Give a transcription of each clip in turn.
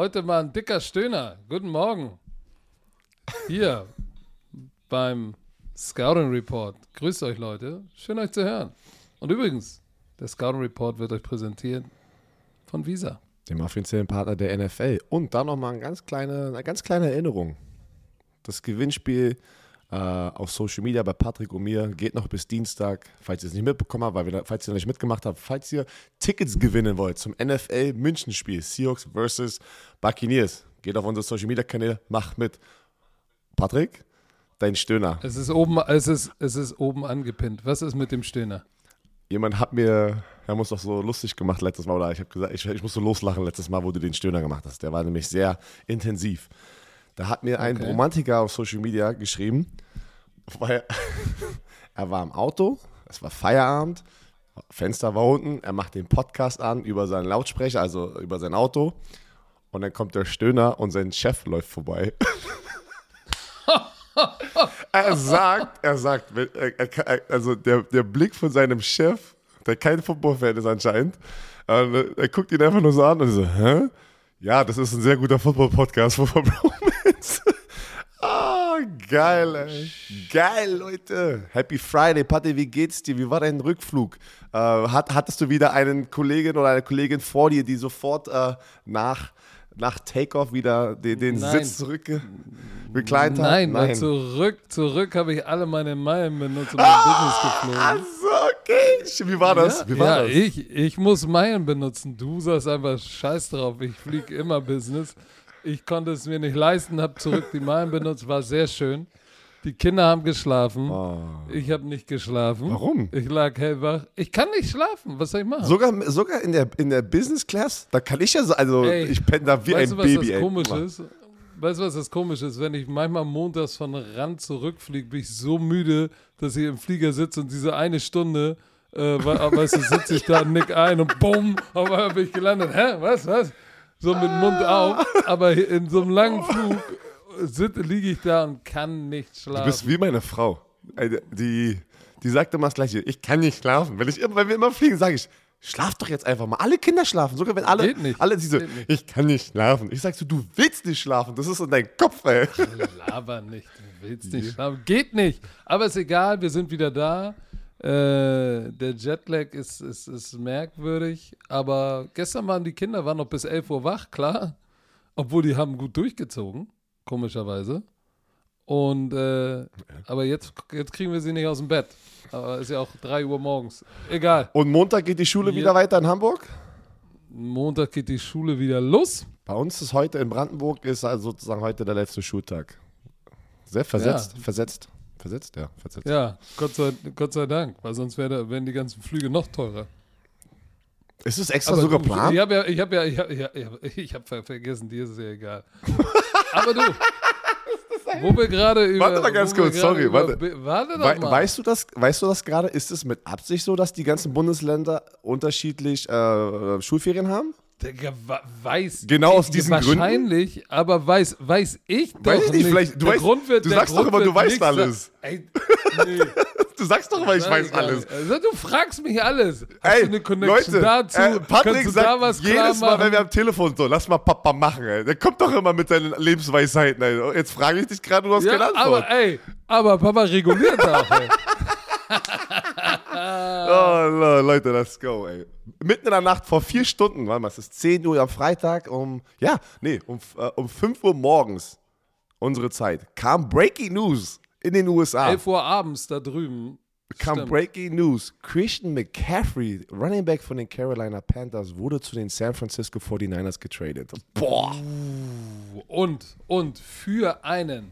Heute mal ein dicker Stöhner. Guten Morgen. Hier beim Scouting Report. Grüßt euch, Leute. Schön, euch zu hören. Und übrigens, der Scouting Report wird euch präsentiert von Visa. Dem offiziellen Partner der NFL. Und dann nochmal eine eine ganz kleine Erinnerung. Das Gewinnspiel äh, auf Social Media bei Patrick und mir geht noch bis Dienstag. Falls ihr es nicht mitbekommen habt, weil wir, falls ihr noch nicht mitgemacht habt, falls ihr Tickets gewinnen wollt zum NFL München Spiel, Seahawks versus Buccaneers, geht auf unsere Social Media Kanäle, macht mit. Patrick, dein Stöhner. Es ist oben, es ist, es ist oben angepinnt. Was ist mit dem Stöhner? Jemand hat mir, haben uns doch so lustig gemacht letztes Mal, oder ich habe gesagt, ich, ich musste loslachen letztes Mal, wo du den Stöhner gemacht hast. Der war nämlich sehr intensiv. Da hat mir ein Okay. Romantiker auf Social Media geschrieben, weil er war im Auto, es war Feierabend, Fenster war unten, er macht den Podcast an über seinen Lautsprecher, also über sein Auto. Und dann kommt der Stöhner und sein Chef läuft vorbei. er sagt, er sagt, er, er- also der, der Blick von seinem Chef, der kein Football-Fan ist anscheinend, äh, er guckt ihn einfach nur so an und so, hä? Ja, das ist ein sehr guter Football-Podcast, Football Bromance. Ah, geil, ey. Geil, Leute. Happy Friday. Patti, wie geht's dir? Wie war dein Rückflug? Äh, hat, hattest du wieder einen Kollegen oder eine Kollegin vor dir, die sofort äh, nach, nach Takeoff wieder den, den Nein. Sitz zurück reclined hat? Nein, weil zurück, zurück habe ich alle meine Meilen benutzt und mein Ah, Business Ach geflogen. so, okay. Wie war das? Ja, Wie war ja das? Ich, ich muss Meilen benutzen. Du sagst einfach Scheiß drauf. Ich fliege immer Business. Ich konnte es mir nicht leisten, habe zurück die Meilen benutzt. War sehr schön. Die Kinder haben geschlafen. Ich habe nicht geschlafen. Oh. Warum? Ich lag hellwach. Ich kann nicht schlafen. Was soll ich machen? Sogar, sogar in, der, in der Business Class? Da kann ich ja so, also Ey, ich penne da wie weißt ein du, was Baby. das ey. komisch ist? Weißt du, was das komisch ist? Wenn ich manchmal montags von Rand zurückfliege, bin ich so müde, dass ich im Flieger sitze und diese eine Stunde, äh, we- weißt du, sitze ich da, nick ein und bumm, auf einmal bin ich gelandet. Hä? Was? Was? So mit Mund auf. Aber in so einem langen Flug liege ich da und kann nicht Du bist schlafen. wie meine Frau. Ey, Die, die sagt immer das Gleiche. Ich kann nicht schlafen. Wenn, ich, wenn wir immer fliegen, sage ich, schlaf doch jetzt einfach mal. Alle Kinder schlafen. Sogar wenn alle, Geht nicht. alle diese, nicht. ich kann nicht schlafen. Ich sag so, du willst nicht schlafen. Das ist in deinem Kopf, ey. Laber nicht, du willst nicht schlafen. Geht nicht. Aber ist egal, wir sind wieder da. Äh, der Jetlag ist, ist, ist merkwürdig, aber gestern waren die Kinder waren noch bis 11 Uhr wach, klar. Obwohl die haben gut durchgezogen, komischerweise. Und äh, aber jetzt, jetzt kriegen wir sie nicht aus dem Bett. Aber ist ja auch 3 Uhr morgens. Egal. Und Montag geht die Schule Ja. wieder weiter in Hamburg. Montag geht die Schule wieder los. Bei uns ist heute in Brandenburg ist also sozusagen heute der letzte Schultag. Sehr versetzt, Ja. versetzt, versetzt, ja, versetzt. Ja, Gott sei, Gott sei Dank, weil sonst wär, da- wären die ganzen Flüge noch teurer. Ist es extra Aber so geplant? Ich habe ja, ich habe ja, ich habe hab, ich hab, vergessen, dir ist es ja egal. Aber du, wo wir gerade über. Warte mal ganz kurz, sorry, über, warte. Warte doch mal. weißt du das? Weißt du das gerade? Ist es mit Absicht so, dass die ganzen Bundesländer unterschiedlich äh, Schulferien haben? Digga, weiß Genau aus diesen Gründen? Wahrscheinlich, aber weiß, weiß ich doch Weiß ich nicht, vielleicht- du Der weißt- Grund wird, du sagst doch Grund immer, du weißt alles. Ey, nee. Du sagst doch immer, ich weiß alles. Also, du fragst mich alles. Hast Ey, du eine Connection Leute, dazu? äh, Patrick du sagt da was klar jedes Mal, wenn wir am Telefon so, lass mal Papa machen, ey. Der kommt doch immer mit seinen Lebensweisheiten, ey. Jetzt frage ich dich gerade, du hast keine ja, Antwort. aber ey, aber Papa reguliert auch, ey. Oh, Le- Leute, let's go, ey. Mitten in der Nacht vor vier Stunden, warte mal, es ist 10 Uhr am Freitag um, ja, nee, um, äh, um 5 Uhr morgens, unsere Zeit, kam Breaking News in den USA. 11 Uhr abends da drüben. kam Stimmt. Breaking News. Christian McCaffrey, Running Back von den Carolina Panthers, wurde zu den San Francisco 49ers getradet. Boah. Und, und für einen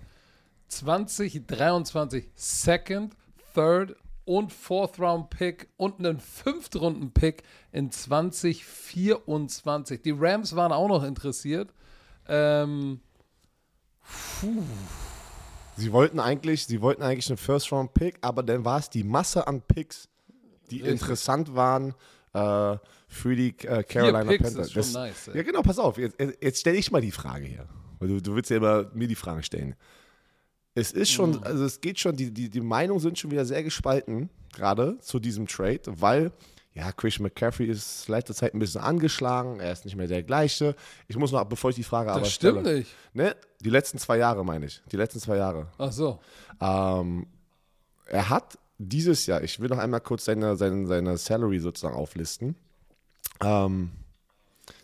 2023 Second, Third und Fourth Round Pick und einen Fünftrunden Pick in 2024. Die Rams waren auch noch interessiert. Ähm, Sie wollten eigentlich, sie wollten eigentlich einen First-Round-Pick, aber dann war es die Masse an Picks, die Richtig. interessant waren äh, für die äh, Carolina Panthers. ist schon Das- nice. Ja, genau, pass auf. Jetzt, jetzt stelle ich mal die Frage hier. Weil du, du willst ja immer mir die Fragen stellen. Es ist schon, also es geht schon, die, die, die Meinungen sind schon wieder sehr gespalten, gerade zu diesem Trade, weil ja, Christian McCaffrey ist letzter Zeit ein bisschen angeschlagen, er ist nicht mehr der gleiche. Ich muss noch, bevor ich die Frage aber Das stimmt stelle, nicht. Ne, die letzten zwei Jahre meine ich, die letzten zwei Jahre. Ach so. Ähm, er hat dieses Jahr, ich will noch einmal kurz seine, seine, seine Salary sozusagen auflisten. Ähm,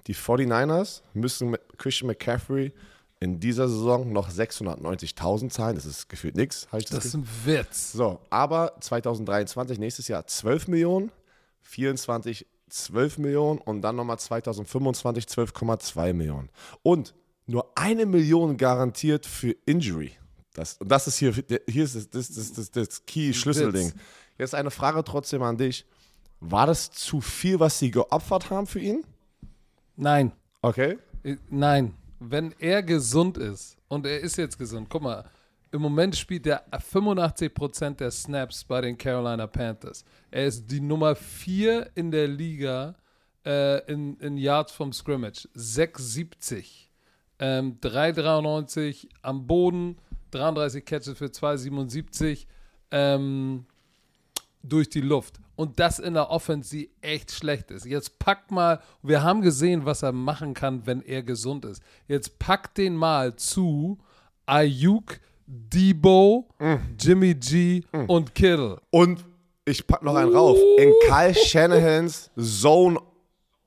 die 49ers müssen mit Christian McCaffrey in dieser Saison noch 690.000 zahlen. Das ist gefühlt nichts. Das Das ist ein Witz. so, aber 2023, nächstes Jahr 12 Millionen, 24 12 Millionen und dann nochmal 2025 12,2 Millionen. Und nur eine Million garantiert für Injury. Das, und das ist hier, hier ist das, das, das, das, das Key-Schlüsselding. Jetzt eine Frage trotzdem an dich. War das zu viel, was sie geopfert haben für ihn? Nein. Okay. Äh, Nein. Wenn er gesund ist, und er ist jetzt gesund, guck mal, im Moment spielt er 85% der Snaps bei den Carolina Panthers. Er ist die Nummer 4 in der Liga äh, in, in Yards vom Scrimmage. 670. Ähm, 393 am Boden, 33 Catches für 277 ähm, durch die Luft. Und das in der Offense, echt schlecht ist. Jetzt packt mal, wir haben gesehen, was er machen kann, wenn er gesund ist. Jetzt packt den mal zu Ayuk, Debo, Jimmy G und Kittle. Und ich pack noch einen rauf. In Kyle Shanahans Zone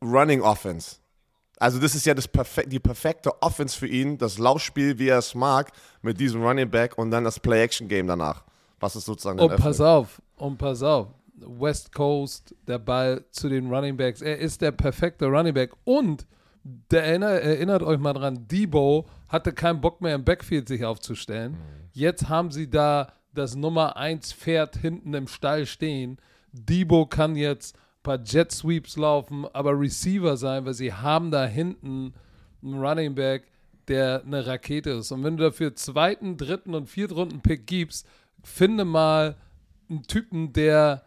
Running Offense. Also das ist ja das perfek die perfekte Offense für ihn, das Laufspiel, wie er es mag, mit diesem Running Back und dann das Play-Action-Game danach. Was ist sozusagen Und Oh, pass auf, und pass auf. West Coast, der Ball zu den Running Backs. Er ist der perfekte Running Back. Und der erinner, erinnert euch mal dran, Debo hatte keinen Bock mehr im Backfield sich aufzustellen. Jetzt haben sie da das Nummer 1 Pferd hinten im Stall stehen. Debo kann jetzt ein paar Jet Sweeps laufen, aber Receiver sein, weil sie haben da hinten einen Running Back, der eine Rakete ist. Und wenn du dafür zweiten, dritten und vierten Runden Pick gibst, finde mal einen Typen, der,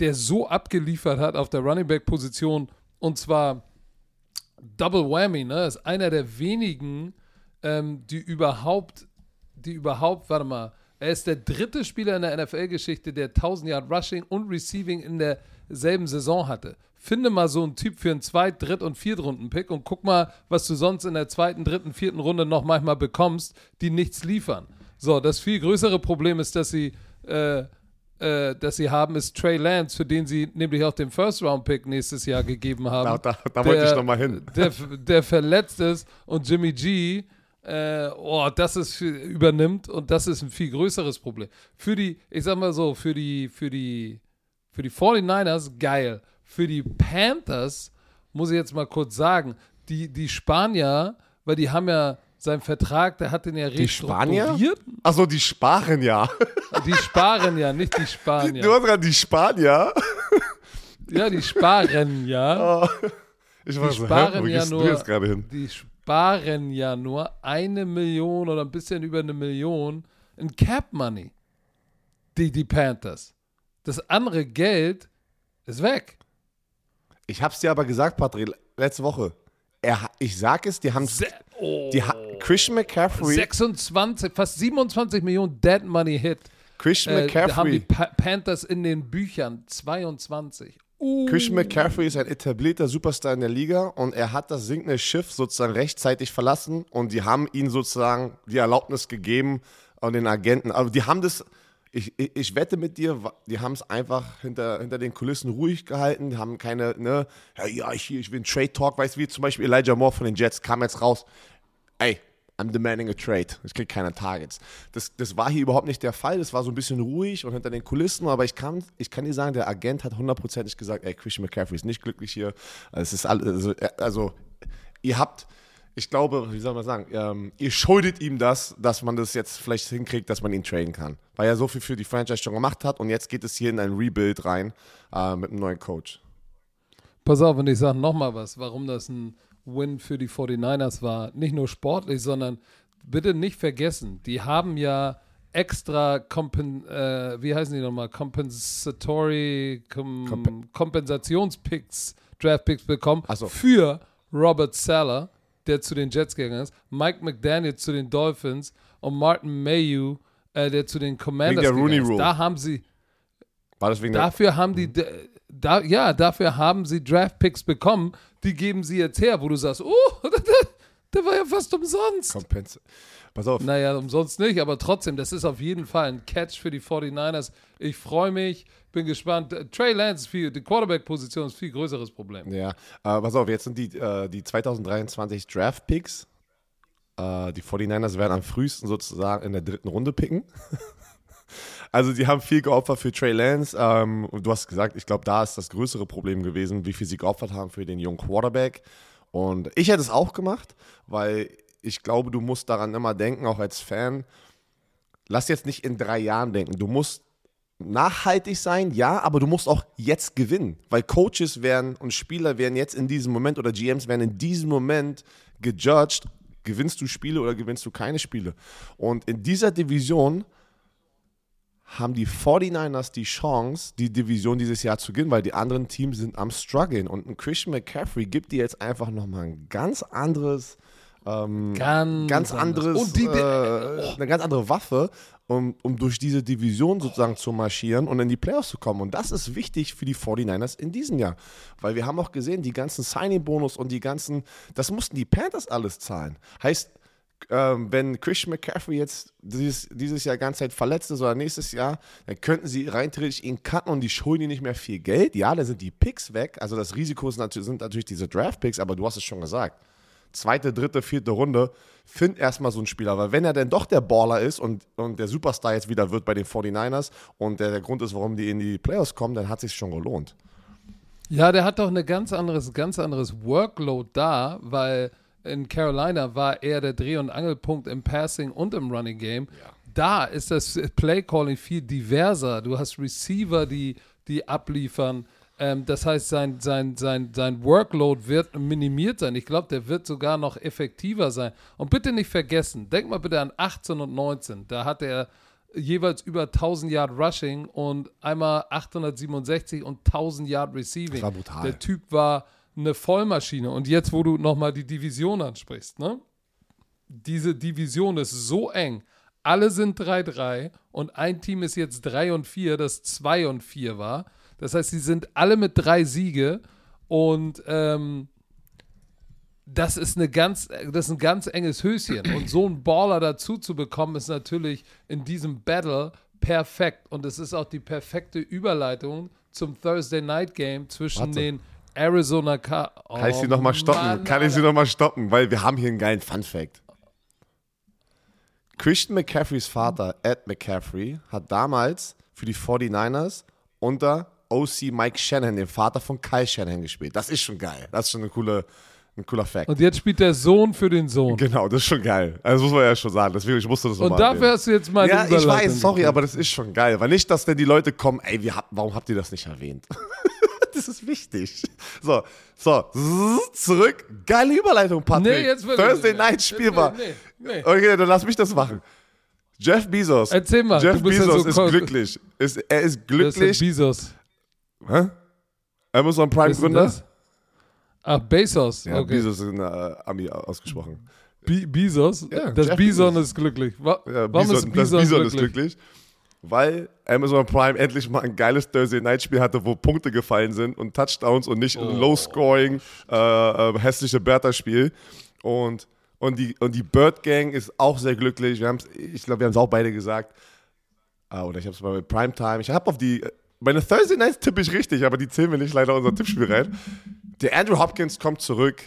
der so abgeliefert hat auf der Running Back Position und zwar Double Whammy, ne? Ist einer der wenigen, ähm, die überhaupt, die überhaupt, warte mal, er ist der dritte Spieler in der NFL-Geschichte, der 1000 Yard Rushing und Receiving in derselben Saison hatte. Finde mal so einen Typ für einen Zweit-, Dritt- und Viertrunden-Pick und guck mal, was du sonst in der zweiten, dritten, vierten Runde noch manchmal bekommst, die nichts liefern. So, das viel größere Problem ist, dass sie, äh, äh, dass sie haben, ist Trey Lance, für den sie nämlich auch den First-Round-Pick nächstes Jahr gegeben haben. Da, da, da wollte ich noch mal hin. Der, der verletzt ist und Jimmy G, äh, oh, das ist übernimmt und das ist ein viel größeres Problem. Für die, ich sag mal so, für die, für die, für die 49ers geil. Für die Panthers muss ich jetzt mal kurz sagen, die, die Spanier, weil die haben ja seinen Vertrag, der hat den ja Die Spanier? restrukturiert. Achso, die sparen ja. Die sparen ja, nicht die Spanier. Du hast gerade die Spanier. Ja, die sparen ja. Ich war Die hä, ja nur, gerade hin? die sparen ja nur eine Million oder ein bisschen über eine Million in Cap Money. Die, die Panthers. Das andere Geld ist weg. Ich hab's dir aber gesagt, Patrick, letzte Woche. Er, ich sag es, die haben oh, die ha Christian McCaffrey, 26, fast 27 Millionen Dead Money Hit. Christian Äh, da haben die McCaffrey, pa Panthers in den Büchern 22. Uh, Christian McCaffrey ist ein etablierter Superstar in der Liga und er hat das sinkende Schiff sozusagen rechtzeitig verlassen und die haben ihm sozusagen die Erlaubnis gegeben und den Agenten, also die haben das, ich, ich, ich wette mit dir, die haben es einfach hinter, hinter den Kulissen ruhig gehalten, die haben keine, ne, ja, ich, ich will einen Trade Talk, weißt du, wie zum Beispiel Elijah Moore von den Jets kam jetzt raus, ey, I'm demanding a trade. Ich krieg keine Targets. Das, das war hier überhaupt nicht der Fall. Das war so ein bisschen ruhig und hinter den Kulissen. Aber ich kann, ich kann dir sagen, der Agent hat hundertprozentig gesagt, ey, Christian McCaffrey ist nicht glücklich hier. Es ist all, also, äh, also, ihr habt, ich glaube, wie soll man sagen, ähm, ihr schuldet ihm das, dass man das jetzt vielleicht hinkriegt, dass man ihn traden kann. Weil er so viel für die Franchise schon gemacht hat und jetzt geht es hier in ein Rebuild rein äh, mit einem neuen Coach. Pass auf, und ich sage nochmal was, warum das ein Win für die 49ers war. Nicht nur sportlich, sondern bitte nicht vergessen, die haben ja extra Kompen, äh, wie heißen die nochmal? Compensatory kom Kompe- Kompensationspicks, Draftpicks bekommen so. für Robert Seller, der zu den Jets gegangen ist, Mike McDaniel zu den Dolphins und Martin Mayhew, äh, der zu den Commanders der gegangen Rooney ist. Rule. Da haben sie, War das wegen der. Dafür haben die, da, ja, dafür haben sie Draft-Picks bekommen, die geben sie jetzt her, wo du sagst, oh, der war ja fast umsonst. Kompense. Pass auf. Naja, umsonst nicht, aber trotzdem, das ist auf jeden Fall ein Catch für die 49ers. Ich freue mich, bin gespannt. Trey Lance, viel, die Quarterback-Position ist ein viel größeres Problem. Ja, äh, pass auf, jetzt sind die, äh, die 2023 Draft-Picks. Äh, die 49ers werden am frühesten sozusagen in der dritten Runde picken. Also sie haben viel geopfert für Trey Lance. Ähm, und du hast gesagt, ich glaube, da ist das größere Problem gewesen, wie viel sie geopfert haben für den jungen Quarterback. Und ich hätte es auch gemacht, weil ich glaube, du musst daran immer denken, auch als Fan. Lass jetzt nicht in drei Jahren denken. Du musst nachhaltig sein, ja, aber du musst auch jetzt gewinnen, weil Coaches werden und Spieler werden jetzt in diesem Moment oder GMs werden in diesem Moment gejudged, gewinnst du Spiele oder gewinnst du keine Spiele. Und in dieser Division haben die 49ers die Chance, die Division dieses Jahr zu gewinnen, weil die anderen Teams sind am struggeln und ein Christian McCaffrey gibt dir jetzt einfach nochmal ein ganz anderes ähm, ganz, ganz anderes, Und die, äh, oh. eine ganz andere Waffe, um, um durch diese Division sozusagen zu marschieren und in die Playoffs zu kommen. Und das ist wichtig für die 49ers in diesem Jahr. Weil wir haben auch gesehen, die ganzen Signing-Bonus und die ganzen, das mussten die Panthers alles zahlen. Heißt, ähm, wenn Christian McCaffrey jetzt dieses, dieses Jahr ganze Zeit verletzt ist oder nächstes Jahr, dann könnten sie rein theoretisch ihn cutten und die schulden ihm nicht mehr viel Geld. Ja, dann sind die Picks weg. Also das Risiko sind natürlich, sind natürlich diese Draft-Picks, aber du hast es schon gesagt zweite, dritte, vierte Runde, find erstmal so einen Spieler. Weil wenn er denn doch der Baller ist und, und der Superstar jetzt wieder wird bei den 49ers und der, der Grund ist, warum die in die Playoffs kommen, dann hat sich schon gelohnt. Ja, der hat doch ein ganz anderes, ganz anderes Workload da, weil in Carolina war er der Dreh- und Angelpunkt im Passing und im Running Game. Ja. Da ist das Play-Calling viel diverser. Du hast Receiver, die, die abliefern. Ähm, das heißt, sein, sein, sein, sein Workload wird minimiert sein. Ich glaube, der wird sogar noch effektiver sein. Und bitte nicht vergessen, denk mal bitte an 18 und 19. Da hat er jeweils über 1000 Yard Rushing und einmal 867 und 1000 Yard Receiving. Das war brutal. Der Typ war eine Vollmaschine. Und jetzt, wo du nochmal die Division ansprichst, ne? Diese Division ist so eng. Alle sind 3-3 und ein Team ist jetzt 3 und 4, das 2 und 4 war. Das heißt, sie sind alle mit drei Siege und ähm, das ist eine ganz, das ist ein ganz enges Höschen. Und so einen Baller dazu zu bekommen, ist natürlich in diesem Battle perfekt. Und es ist auch die perfekte Überleitung zum Thursday Night Game zwischen Warte. den Arizona Car oh, Kann ich sie nochmal stoppen? Mann, Kann ich sie nochmal stoppen? Weil wir haben hier einen geilen Fun Fact. Christian McCaffreys Vater, Ed McCaffrey, hat damals für die 49ers unter OC Mike Shannon, dem Vater von Kyle Shannon, gespielt. Das ist schon geil. Das ist schon eine coole, ein cooler Fact. Und jetzt spielt der Sohn für den Sohn. Genau, das ist schon geil. Also das muss man ja schon sagen. Deswegen, ich musste das Und dafür hast du jetzt mal Ja, ich weiß, sorry, aber das ist schon geil. Weil nicht, dass denn die Leute kommen, ey, wie, warum habt ihr das nicht erwähnt? das ist wichtig. So, so, zurück. Geile Überleitung, Patrick. Nee, jetzt Thursday Night Spiel war. Nee, nee. Okay, dann lass mich das machen. Jeff Bezos. Erzähl mal. Jeff Bezos ja so ist glücklich. Ist, er ist glücklich. Bezos. Hä? Amazon Prime Gründer? Ach, Bezos. Ja, okay. Bezos ist in äh, Ami ausgesprochen. Be Bezos? Ja, das Jeff Bison ist glücklich. Wa ja, Warum Bison, ist Bison, das Bison glücklich? ist glücklich? Weil Amazon Prime endlich mal ein geiles Thursday Night Spiel hatte, wo Punkte gefallen sind und Touchdowns und nicht oh. ein Low-Scoring, äh, äh, hässliche Bertha-Spiel. Und, und, die, und die Bird Gang ist auch sehr glücklich. Wir ich glaube, wir haben es auch beide gesagt. Ah, oder ich habe es mal mit Primetime. Ich habe auf die meine Thursday Nights tippe ich richtig, aber die zählen wir nicht leider unser Tippspiel rein. Der Andrew Hopkins kommt zurück.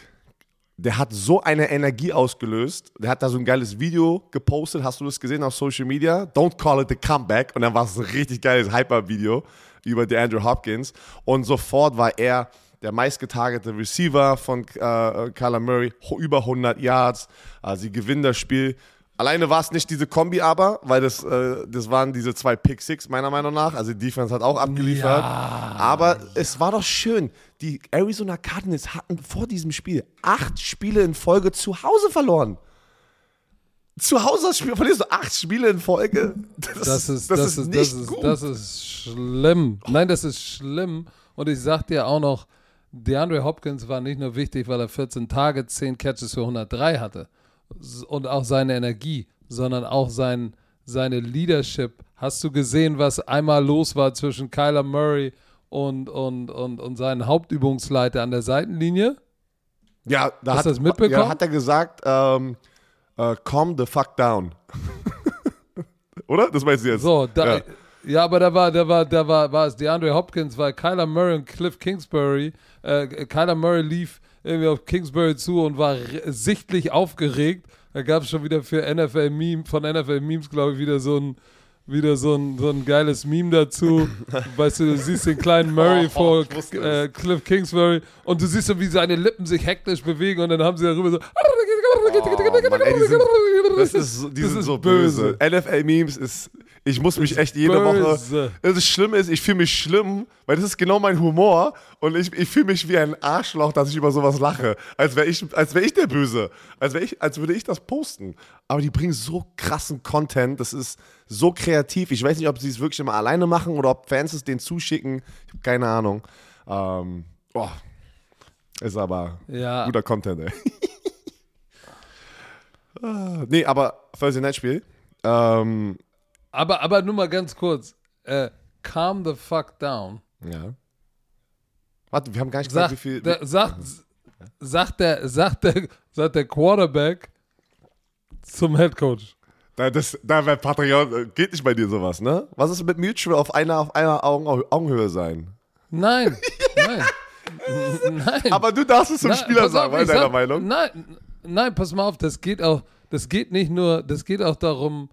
Der hat so eine Energie ausgelöst. Der hat da so ein geiles Video gepostet. Hast du das gesehen auf Social Media? Don't call it the comeback. Und dann war es ein richtig geiles Hyper-Video über den Andrew Hopkins. Und sofort war er der meistgetargete Receiver von äh, Kyler Murray. Über 100 Yards. Also sie gewinnen das Spiel. Alleine war es nicht diese Kombi aber, weil das, äh, das waren diese zwei Pick Six meiner Meinung nach. Also die Defense hat auch abgeliefert. Ja. Aber es war doch schön. Die Arizona Cardinals hatten vor diesem Spiel acht Spiele in Folge zu Hause verloren. Zu Hause verlierst du acht Spiele in Folge. Das, das ist, das, das ist, nicht das ist, gut. Das ist schlimm. Nein, das ist schlimm. Und ich sag dir auch noch, DeAndre Hopkins war nicht nur wichtig, weil er 14 Tage, 10 Catches für 103 hatte und auch seine Energie, sondern auch sein, seine Leadership. Hast du gesehen, was einmal los war zwischen Kyler Murray und, und, und, und seinen Hauptübungsleiter an der Seitenlinie. Ja, da Hast hat, das mitbekommen? Ja, hat er gesagt, ähm, äh, calm the fuck down. Oder? Das meinst du jetzt? So, da, Ja. ja. aber da war, da war, da war, war es DeAndre Hopkins, weil Kyler Murray und Cliff Kingsbury, äh, Kyler Murray lief irgendwie auf Kingsbury zu und war sichtlich aufgeregt. Da gab es schon wieder für NFL Meme, von NFL Memes, glaube ich, wieder so ein wieder so ein, so ein geiles Meme dazu. weißt du, du siehst den kleinen Murray Oh, vor äh, Cliff Kingsbury und du siehst so, wie seine Lippen sich hektisch bewegen und dann haben sie darüber so. Oh, Mann, ey, die sind, das ist, die Das sind ist so böse. NFL-Memes ist, ich muss mich echt jede böse. Woche. Das Schlimme ist, ich fühle mich schlimm, weil das ist genau mein Humor und ich, ich fühle mich wie ein Arschloch, dass ich über sowas lache. Als wäre ich, als wär ich der Böse. Als, wär ich, als würde ich das posten. Aber die bringen so krassen Content, das ist so kreativ. Ich weiß nicht, ob sie es wirklich immer alleine machen oder ob Fans es denen zuschicken. Ich habe keine Ahnung. Ähm, oh, ist aber Ja. guter Content, ey. Ah, nee, aber Thursday Night Spiel. Ähm, Aber, aber nur mal ganz kurz. Äh, calm the fuck down. ja. Warte, wir haben gar nicht gesagt, Sagt, wie viel. der, sagt, sagt, der, sagt, der, sagt der Quarterback zum Headcoach. Da, das, da Patreon, äh, geht nicht bei dir sowas, ne? Was ist mit Mutual auf einer, auf einer Augen, Augenhöhe sein? Nein, nein. nein. Aber du darfst es zum Na, Spieler sagen, auf, ist deiner sag- Meinung? Nein, nein, pass mal auf, das geht auch, das geht nicht nur, das geht auch darum,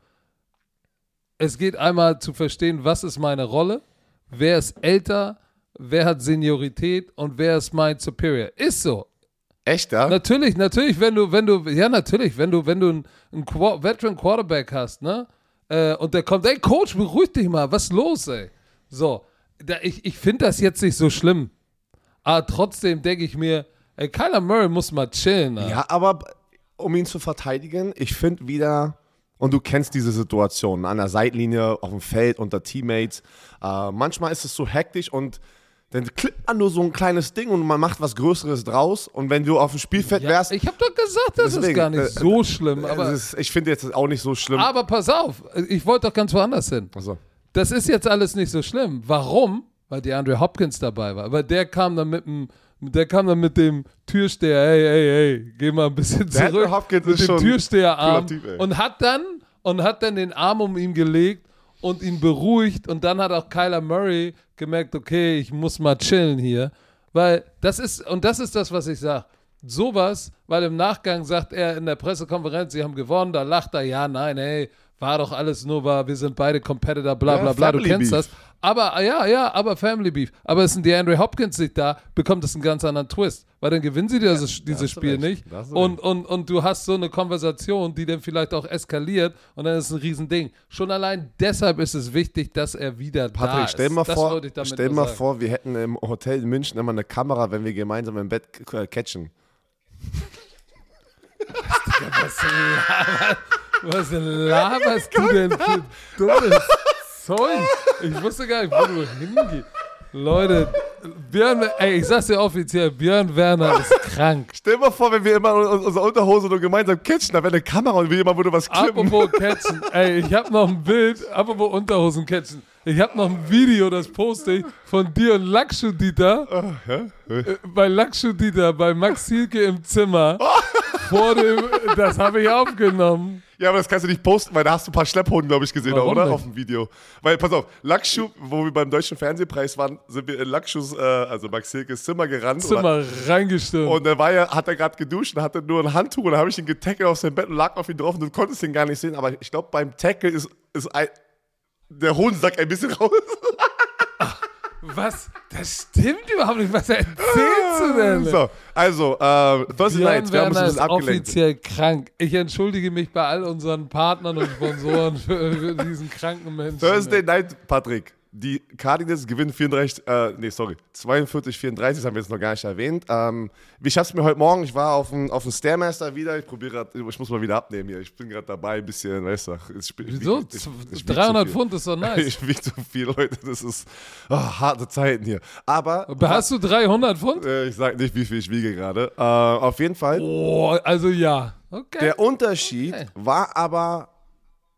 es geht einmal zu verstehen, was ist meine Rolle, wer ist älter, wer hat Seniorität und wer ist mein Superior. Ist so. Echt, ja? Natürlich, natürlich, wenn du, wenn du, ja, natürlich, wenn du, wenn du einen, einen Qua- Veteran Quarterback hast, ne? Äh, und der kommt, ey, Coach, beruhig dich mal, was ist los, ey? So, da, ich, ich finde das jetzt nicht so schlimm. Aber trotzdem denke ich mir, ey, Kyler Murray muss mal chillen, ne? Ja, aber um ihn zu verteidigen, ich finde wieder, und du kennst diese Situation an der Seitlinie, auf dem Feld, unter Teammates. Äh, manchmal ist es so hektisch und dann klippt man nur so ein kleines Ding und man macht was Größeres draus. Und wenn du auf dem Spielfeld Ja, wärst, ich habe doch gesagt, das ist Deswegen, gar nicht äh, so schlimm. Aber, ist, ich finde jetzt auch nicht so schlimm. aber pass auf, ich wollte doch ganz woanders hin. Also, Das ist jetzt alles nicht so schlimm. Warum? Weil der Andre Hopkins dabei war. Aber der kam dann mit dem, der kam dann mit dem Türsteher, hey, hey, hey, geh mal ein bisschen zurück. Andre Hopkins mit ist dem Türsteherarm Typ, ey. und hat dann und hat dann den Arm um ihn gelegt und ihn beruhigt und dann hat auch Kyler Murray gemerkt, okay, ich muss mal chillen hier, weil das ist und das ist das, was ich sage. Sowas, weil im Nachgang sagt er in der Pressekonferenz, sie haben gewonnen, da lacht er, ja, nein, hey, war doch alles nur wahr, wir sind beide Competitor, bla bla bla, du kennst Beef. das. Aber ah, ja, ja, aber Family Beef. Aber ist ein DeAndre Hopkins nicht da, bekommt es einen ganz anderen Twist. Weil dann gewinnen sie dieses, dieses hast du Spiel recht, nicht. da Und, und, und du hast so eine Konversation, die dann vielleicht auch eskaliert und dann ist es ein Riesending. Schon allein deshalb ist es wichtig, dass er wieder da Patrick, ist. stell mal das vor, stell mal sagen. vor, wir hätten im Hotel in München immer eine Kamera, wenn wir gemeinsam im Bett äh, catchen. Was laberst du denn für dummes Zeug? Ich wusste gar nicht, wo du hingehst. Leute, Björn, ey, ich sag's dir offiziell, Björn Werner ist krank. Stell mal vor, wenn wir immer un- unsere Unterhose nur gemeinsam catchen, da wäre eine Kamera und wir immer würde was klippen. Apropos Catchen, ey, ich hab noch ein Bild, apropos Unterhosen Catchen. Ich hab noch ein Video, das poste ich, von dir und Lakshu Dieter. Äh, bei Lakshu Dieter, bei Max Hielke im Zimmer. vor dem, das habe ich aufgenommen. Ja, aber das kannst du nicht posten, weil da hast du ein paar Schlepphoden, glaube ich, gesehen, Warum oder? nicht? Auf dem Video. Weil, pass auf, Lakshu, wo wir beim Deutschen Fernsehpreis waren, sind wir in Lakshus, äh, also Max Hilkes Zimmer gerannt. Zimmer reingestürmt. Und da war ja, hat er gerade geduscht und hatte nur ein Handtuch und da habe ich ihn getackelt auf sein Bett und lag auf ihn drauf und du konntest ihn gar nicht sehen. Aber ich glaube, beim Tackle ist, ist ein, der Hodensack ein bisschen raus. Was? Das stimmt überhaupt nicht. Was erzählst du denn? So, also, äh, Thursday Björn Night, wir haben uns ein bisschen abgelenkt. offiziell krank. Ich entschuldige mich bei all unseren Partnern und Sponsoren für, für diesen kranken Menschen. Thursday Night, Patrick. Die Cardinals gewinnen 34, äh, nee, sorry, 42, 34, das haben wir jetzt noch gar nicht erwähnt. Ähm, ich hab's mir heute Morgen, ich war auf dem, auf dem Stairmaster wieder, ich probiere gerade, ich muss mal wieder abnehmen hier, ich bin gerade dabei, ein bisschen, weißt du, ich, Wieso? ich- ich- ich wieg 300 zu viel. Pfund ist doch nice. Ich wiege zu viel, Leute, das ist oh, harte Zeiten hier. Aber, Hast du 300 Pfund? äh, ich sag nicht, wie viel ich wiege gerade. Äh, auf jeden Fall, Oh, also ja. Okay. der Unterschied war aber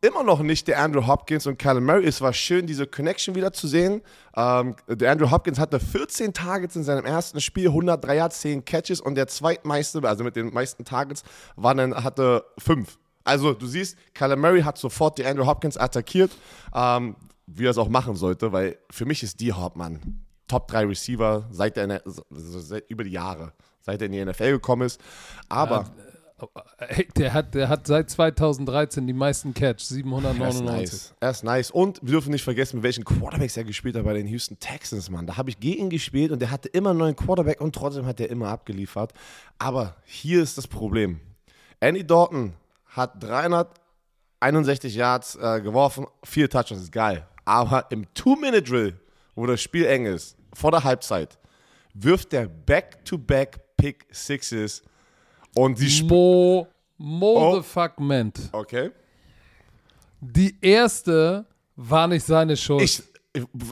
immer noch nicht der Andrew Hopkins und Kyler Murray. Es war schön, diese Connection wieder zu sehen. Ähm, der Andrew Hopkins hatte 14 Targets in seinem ersten Spiel, 103 Yards, 10 Catches und der zweitmeiste, also mit den meisten Targets, war dann, hatte 5. Also du siehst, Kyler Murray hat sofort die Andrew Hopkins attackiert, ähm, wie er es auch machen sollte, weil für mich ist die Hauptmann Top 3 Receiver seit der, seit, über die Jahre, seit er in die NFL gekommen ist. Aber Ey, der hat, der hat seit 2013 die meisten Catch, 799. Er ist nice. Nice. Und wir dürfen nicht vergessen, mit welchen Quarterbacks er gespielt hat bei den Houston Texans, Mann. Da habe ich gegen gespielt und der hatte immer einen neuen Quarterback und trotzdem hat er immer abgeliefert. Aber hier ist das Problem. Andy Dalton hat 361 Yards äh, geworfen, vier Touchdowns, ist geil. Aber im Two-Minute-Drill, wo das Spiel eng ist, vor der Halbzeit, wirft der Back-to-Back-Pick-Sixes und sie Mo, Mo oh. Okay. Die erste war nicht seine Schuld. Ich,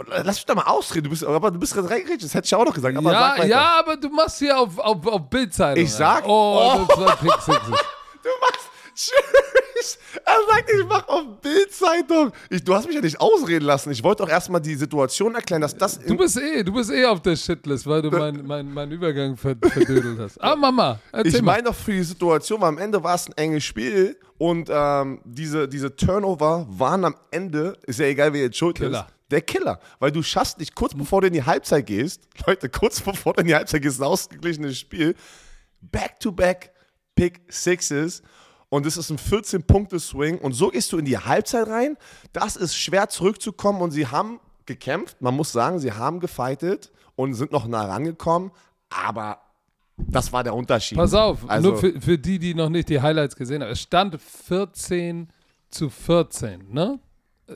lass mich da mal ausreden. Du bist, aber du bist gerade reingeredet. Das hätte ich auch noch gesagt. Aber ja, ja, aber du machst hier auf, auf, auf Bildzeitung. Ich sag. Oh, oh. du machst. Tschüss. Er sagt, ich mach auf Bildzeitung. Du hast mich ja nicht ausreden lassen. Ich wollte doch erstmal die Situation erklären, dass das. Du bist eh, du bist eh auf der Shitlist, weil du meinen mein, mein Übergang verdödelt hast. Ah, Mama, erzähl Ich meine doch für die Situation, weil am Ende war es ein enges Spiel und ähm, diese, diese Turnover waren am Ende, ist ja egal, wer jetzt schuld Killer. ist der Killer. Weil du schaffst nicht kurz bevor du in die Halbzeit gehst, Leute, kurz bevor du in die Halbzeit gehst, ein ausgeglichenes Spiel, back-to-back Pick Sixes und es ist ein 14-Punkte-Swing und so gehst du in die Halbzeit rein. Das ist schwer zurückzukommen und sie haben gekämpft. Man muss sagen, sie haben gefightet und sind noch nah rangekommen, aber das war der Unterschied. Pass auf, also, nur für, für die, die noch nicht die Highlights gesehen haben. Es stand 14 zu 14, ne?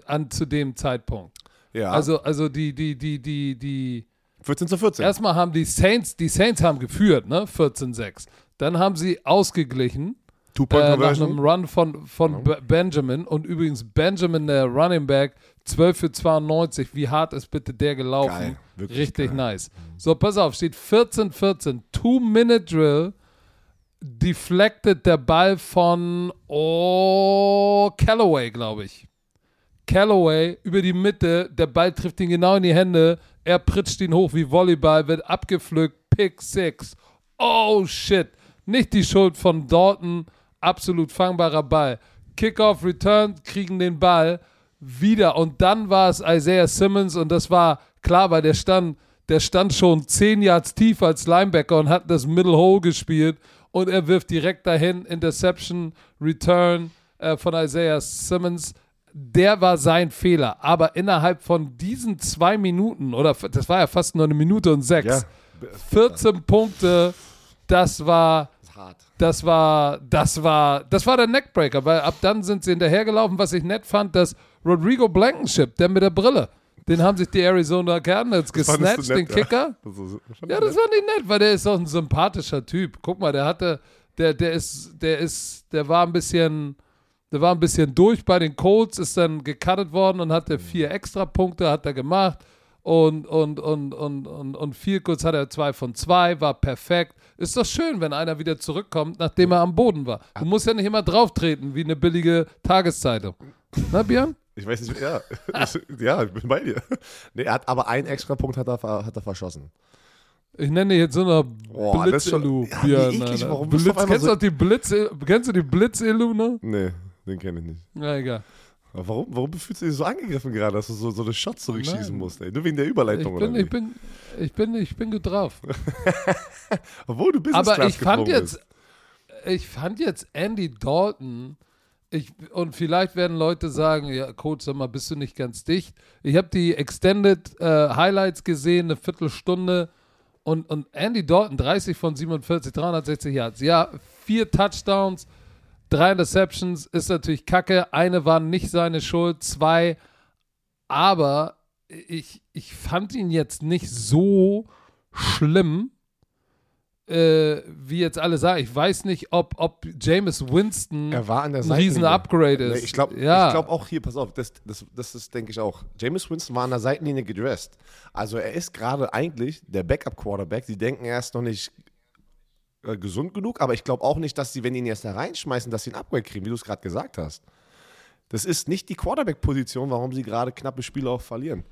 An, zu dem Zeitpunkt. Ja. Also, also die, die, die, die, die. 14 zu 14. Erstmal haben die Saints, die Saints haben geführt, ne? 14-6. Dann haben sie ausgeglichen äh, nach einem Run von, von ja. Benjamin. Und übrigens, Benjamin, der Running Back, 12 für 92. Wie hart ist bitte der gelaufen? Geil, Richtig geil. nice. So, pass auf, steht 14-14. Two-Minute-Drill. Deflected der Ball von oh, Callaway, glaube ich. Callaway über die Mitte. Der Ball trifft ihn genau in die Hände. Er pritscht ihn hoch wie Volleyball, wird abgepflückt. Pick 6. Oh shit. Nicht die Schuld von Dalton absolut fangbarer Ball. Kickoff, Return, kriegen den Ball wieder. Und dann war es Isaiah Simmons und das war klar, weil der stand, der stand schon zehn Yards tief als Linebacker und hat das Middle Hole gespielt. Und er wirft direkt dahin, Interception, Return äh, von Isaiah Simmons. Der war sein Fehler. Aber innerhalb von diesen zwei Minuten, oder das war ja fast nur eine Minute und sechs, ja. 14 Punkte, das war hart. Das war, das war, das war der Neckbreaker, weil ab dann sind sie hinterhergelaufen, was ich nett fand, dass Rodrigo Blankenship, der mit der Brille, den haben sich die Arizona Cardinals gesnatcht, den Kicker. Das ja, das war nicht nett, weil der ist auch ein sympathischer Typ. Guck mal, der hatte, der, der ist, der ist, der war ein bisschen, der war ein bisschen durch bei den Colts, ist dann gecuttet worden und hatte vier extra Punkte, hat er gemacht und, und, und, und, und, und viel kurz hat er zwei von zwei, war perfekt. Ist doch schön, wenn einer wieder zurückkommt, nachdem er am Boden war. Du musst ja nicht immer drauftreten wie eine billige Tageszeitung. Na, Björn? Ich weiß nicht, ja. ja, ich bin bei dir. Nee, er hat aber einen extra Punkt hat er, hat er verschossen. Ich nenne jetzt so eine Blitz-Elu. Ja, Björn, eklig, warum Blitz, kennst, so du die Blitz, kennst du die Blitz-Elu, ne? Nee, den kenne ich nicht. Na, egal. Aber warum, warum fühlst du dich so angegriffen gerade, dass du so, so eine Shot zurückschießen Nein. musst? Ey? Nur wegen der Überleitung, ich bin, oder? Ich bin, ich, bin, ich bin gut drauf. Obwohl du bist Aber ich fand jetzt, ich fand jetzt Andy Dalton, ich, und vielleicht werden Leute sagen, ja, Coach, sag mal, bist du nicht ganz dicht? Ich habe die Extended äh, Highlights gesehen, eine Viertelstunde. Und, und Andy Dalton, 30 von 47, 360 Yards. Ja, vier Touchdowns, Drei Interceptions ist natürlich kacke. Eine war nicht seine Schuld, zwei. Aber ich, ich fand ihn jetzt nicht so schlimm, äh, wie jetzt alle sagen. Ich weiß nicht, ob, ob Jameis Winston er war an der ein riesen Upgrade ist. Ich glaube ja. glaub auch hier, pass auf, das, das, das ist, denke ich auch. Jameis Winston war an der Seitenlinie gedressed. Also er ist gerade eigentlich der Backup-Quarterback. Sie denken, er ist noch nicht äh, gesund genug, aber ich glaube auch nicht, dass sie, wenn ihn jetzt da reinschmeißen, dass sie ein Upgrade kriegen, wie du es gerade gesagt hast. Das ist nicht die Quarterback-Position, warum sie gerade knappe Spiele auch verlieren.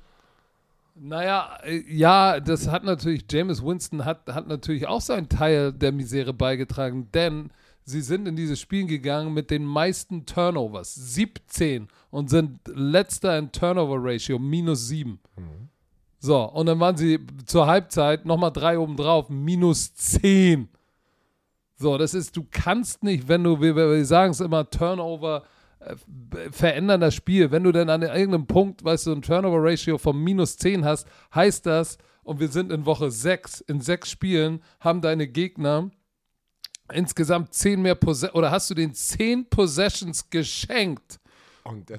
Naja, äh, ja, das hat natürlich, James Winston hat, hat natürlich auch seinen Teil der Misere beigetragen, denn sie sind in dieses Spiel gegangen mit den meisten Turnovers, 17 und sind letzter in Turnover-Ratio, minus 7. So, und dann waren sie zur Halbzeit nochmal drei oben drauf, minus 10. So, das ist, du kannst nicht, wenn du, wir, wir sagen es immer, Turnover äh, verändern das Spiel. Wenn du dann an irgendeinem Punkt, weißt du, ein Turnover-Ratio von minus 10 hast, heißt das, und wir sind in Woche 6, in sechs Spielen haben deine Gegner insgesamt 10 mehr Possessions, oder hast du den 10 Possessions geschenkt.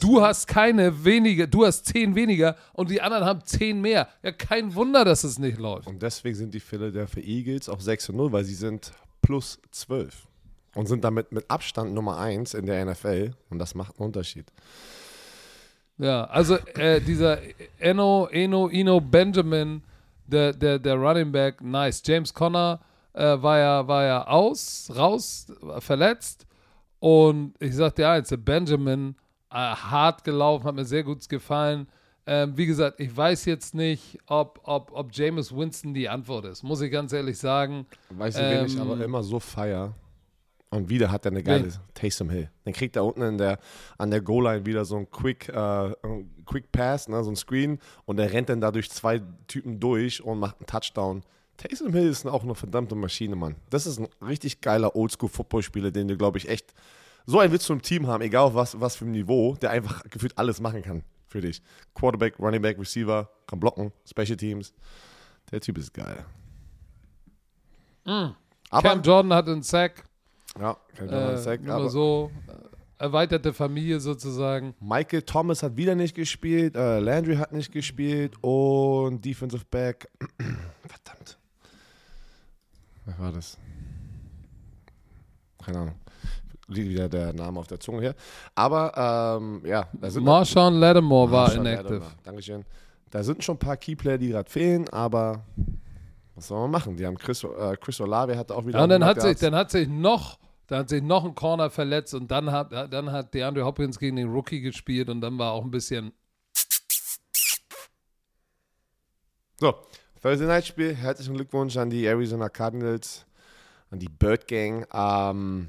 Du hast keine weniger, du hast 10 weniger und die anderen haben 10 mehr. Ja, kein Wunder, dass es nicht läuft. Und deswegen sind die Philadelphia Eagles auch 6 und 0, weil sie sind plus 12 und sind damit mit Abstand Nummer 1 in der NFL und das macht einen Unterschied. Ja, also äh, dieser Eno, Eno, Eno Benjamin, der, der, der Running Back, nice. James Conner äh, war, ja, war ja aus, raus, verletzt. Und ich sagte ja, jetzt der Benjamin, äh, hart gelaufen, hat mir sehr gut gefallen. Ähm, wie gesagt, ich weiß jetzt nicht, ob, ob, ob James Winston die Antwort ist, muss ich ganz ehrlich sagen. Wen ich Ähm, aber immer so feier? Und wieder hat er eine geile Wen? Taysom Hill. Dann kriegt er unten in der, an der Goal-Line wieder so ein Quick, äh, Quick Pass, ne, so ein Screen. Und er rennt dann dadurch zwei Typen durch und macht einen Touchdown. Taysom Hill ist auch eine verdammte Maschine, Mann. Das ist ein richtig geiler Oldschool-Footballspieler, den du, glaube ich, echt. So einen willst du im Team haben, egal auf was, was für ein Niveau, der einfach gefühlt alles machen kann für dich. Quarterback, Running Back, Receiver, kann blocken, Special Teams. Der Typ ist geil. Aber, Cam Jordan hat einen Sack, ja, kein Jordan äh, Sack, nur aber so, äh, erweiterte Familie sozusagen. Michael Thomas hat wieder nicht gespielt, äh, Landry hat nicht gespielt und Defensive Back. Verdammt. Wer war das? Keine Ahnung. Liegt wieder der Name auf der Zunge hier. Aber ähm, ja, da sind Marshawn Lattimore war inactive. Lattimore, Dankeschön. Da sind schon ein paar Keyplayer, die gerade fehlen, aber was soll man machen? Die haben Chris, äh, Chris Olave hatte auch wieder. Ja, und dann 100 hat, sich, dann hat sich noch, dann hat sich noch ein Corner verletzt und dann hat, dann hat DeAndre Hopkins gegen den Rookie gespielt und dann war auch ein bisschen. So, Thursday Night Spiel. Herzlichen Glückwunsch an die Arizona Cardinals, an die Bird Gang. Ähm,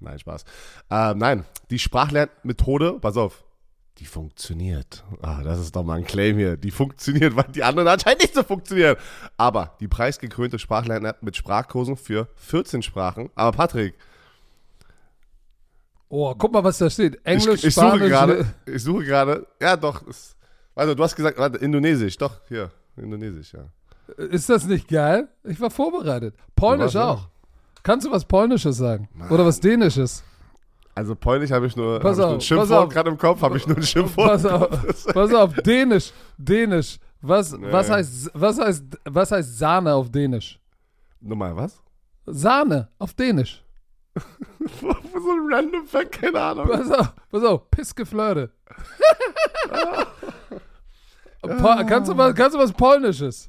Nein, Spaß. Ähm, nein, die Sprachlernmethode, pass auf, die funktioniert. Ah, das ist doch mal ein Claim hier. Die funktioniert, weil die anderen anscheinend nicht so funktionieren. Aber die preisgekrönte Sprachlern-App mit Sprachkursen für 14 Sprachen. Aber Patrick, Oh, guck mal, was da steht. Englisch, ich, ich suche Spanisch. gerade, ich suche gerade, ja doch, es, also du hast gesagt, warte, Indonesisch, doch, hier, Indonesisch, ja. Ist das nicht geil? Ich war vorbereitet. Polnisch auch. Kannst du was Polnisches sagen? Oder was Dänisches? Also Polnisch habe ich nur, Pass hab auf, ein Schimpfwort gerade im Kopf, habe ich nur ein Schimpfwort. Pass auf, pass auf, Dänisch, Dänisch. Was, was, Nee. heißt, was, heißt, was heißt Sahne auf Dänisch? Nochmal, was? Sahne auf Dänisch. so ein random Fact, keine Ahnung. Pass auf, pass auf, Pissgeflirte. Kannst, du was, kannst du was Polnisches?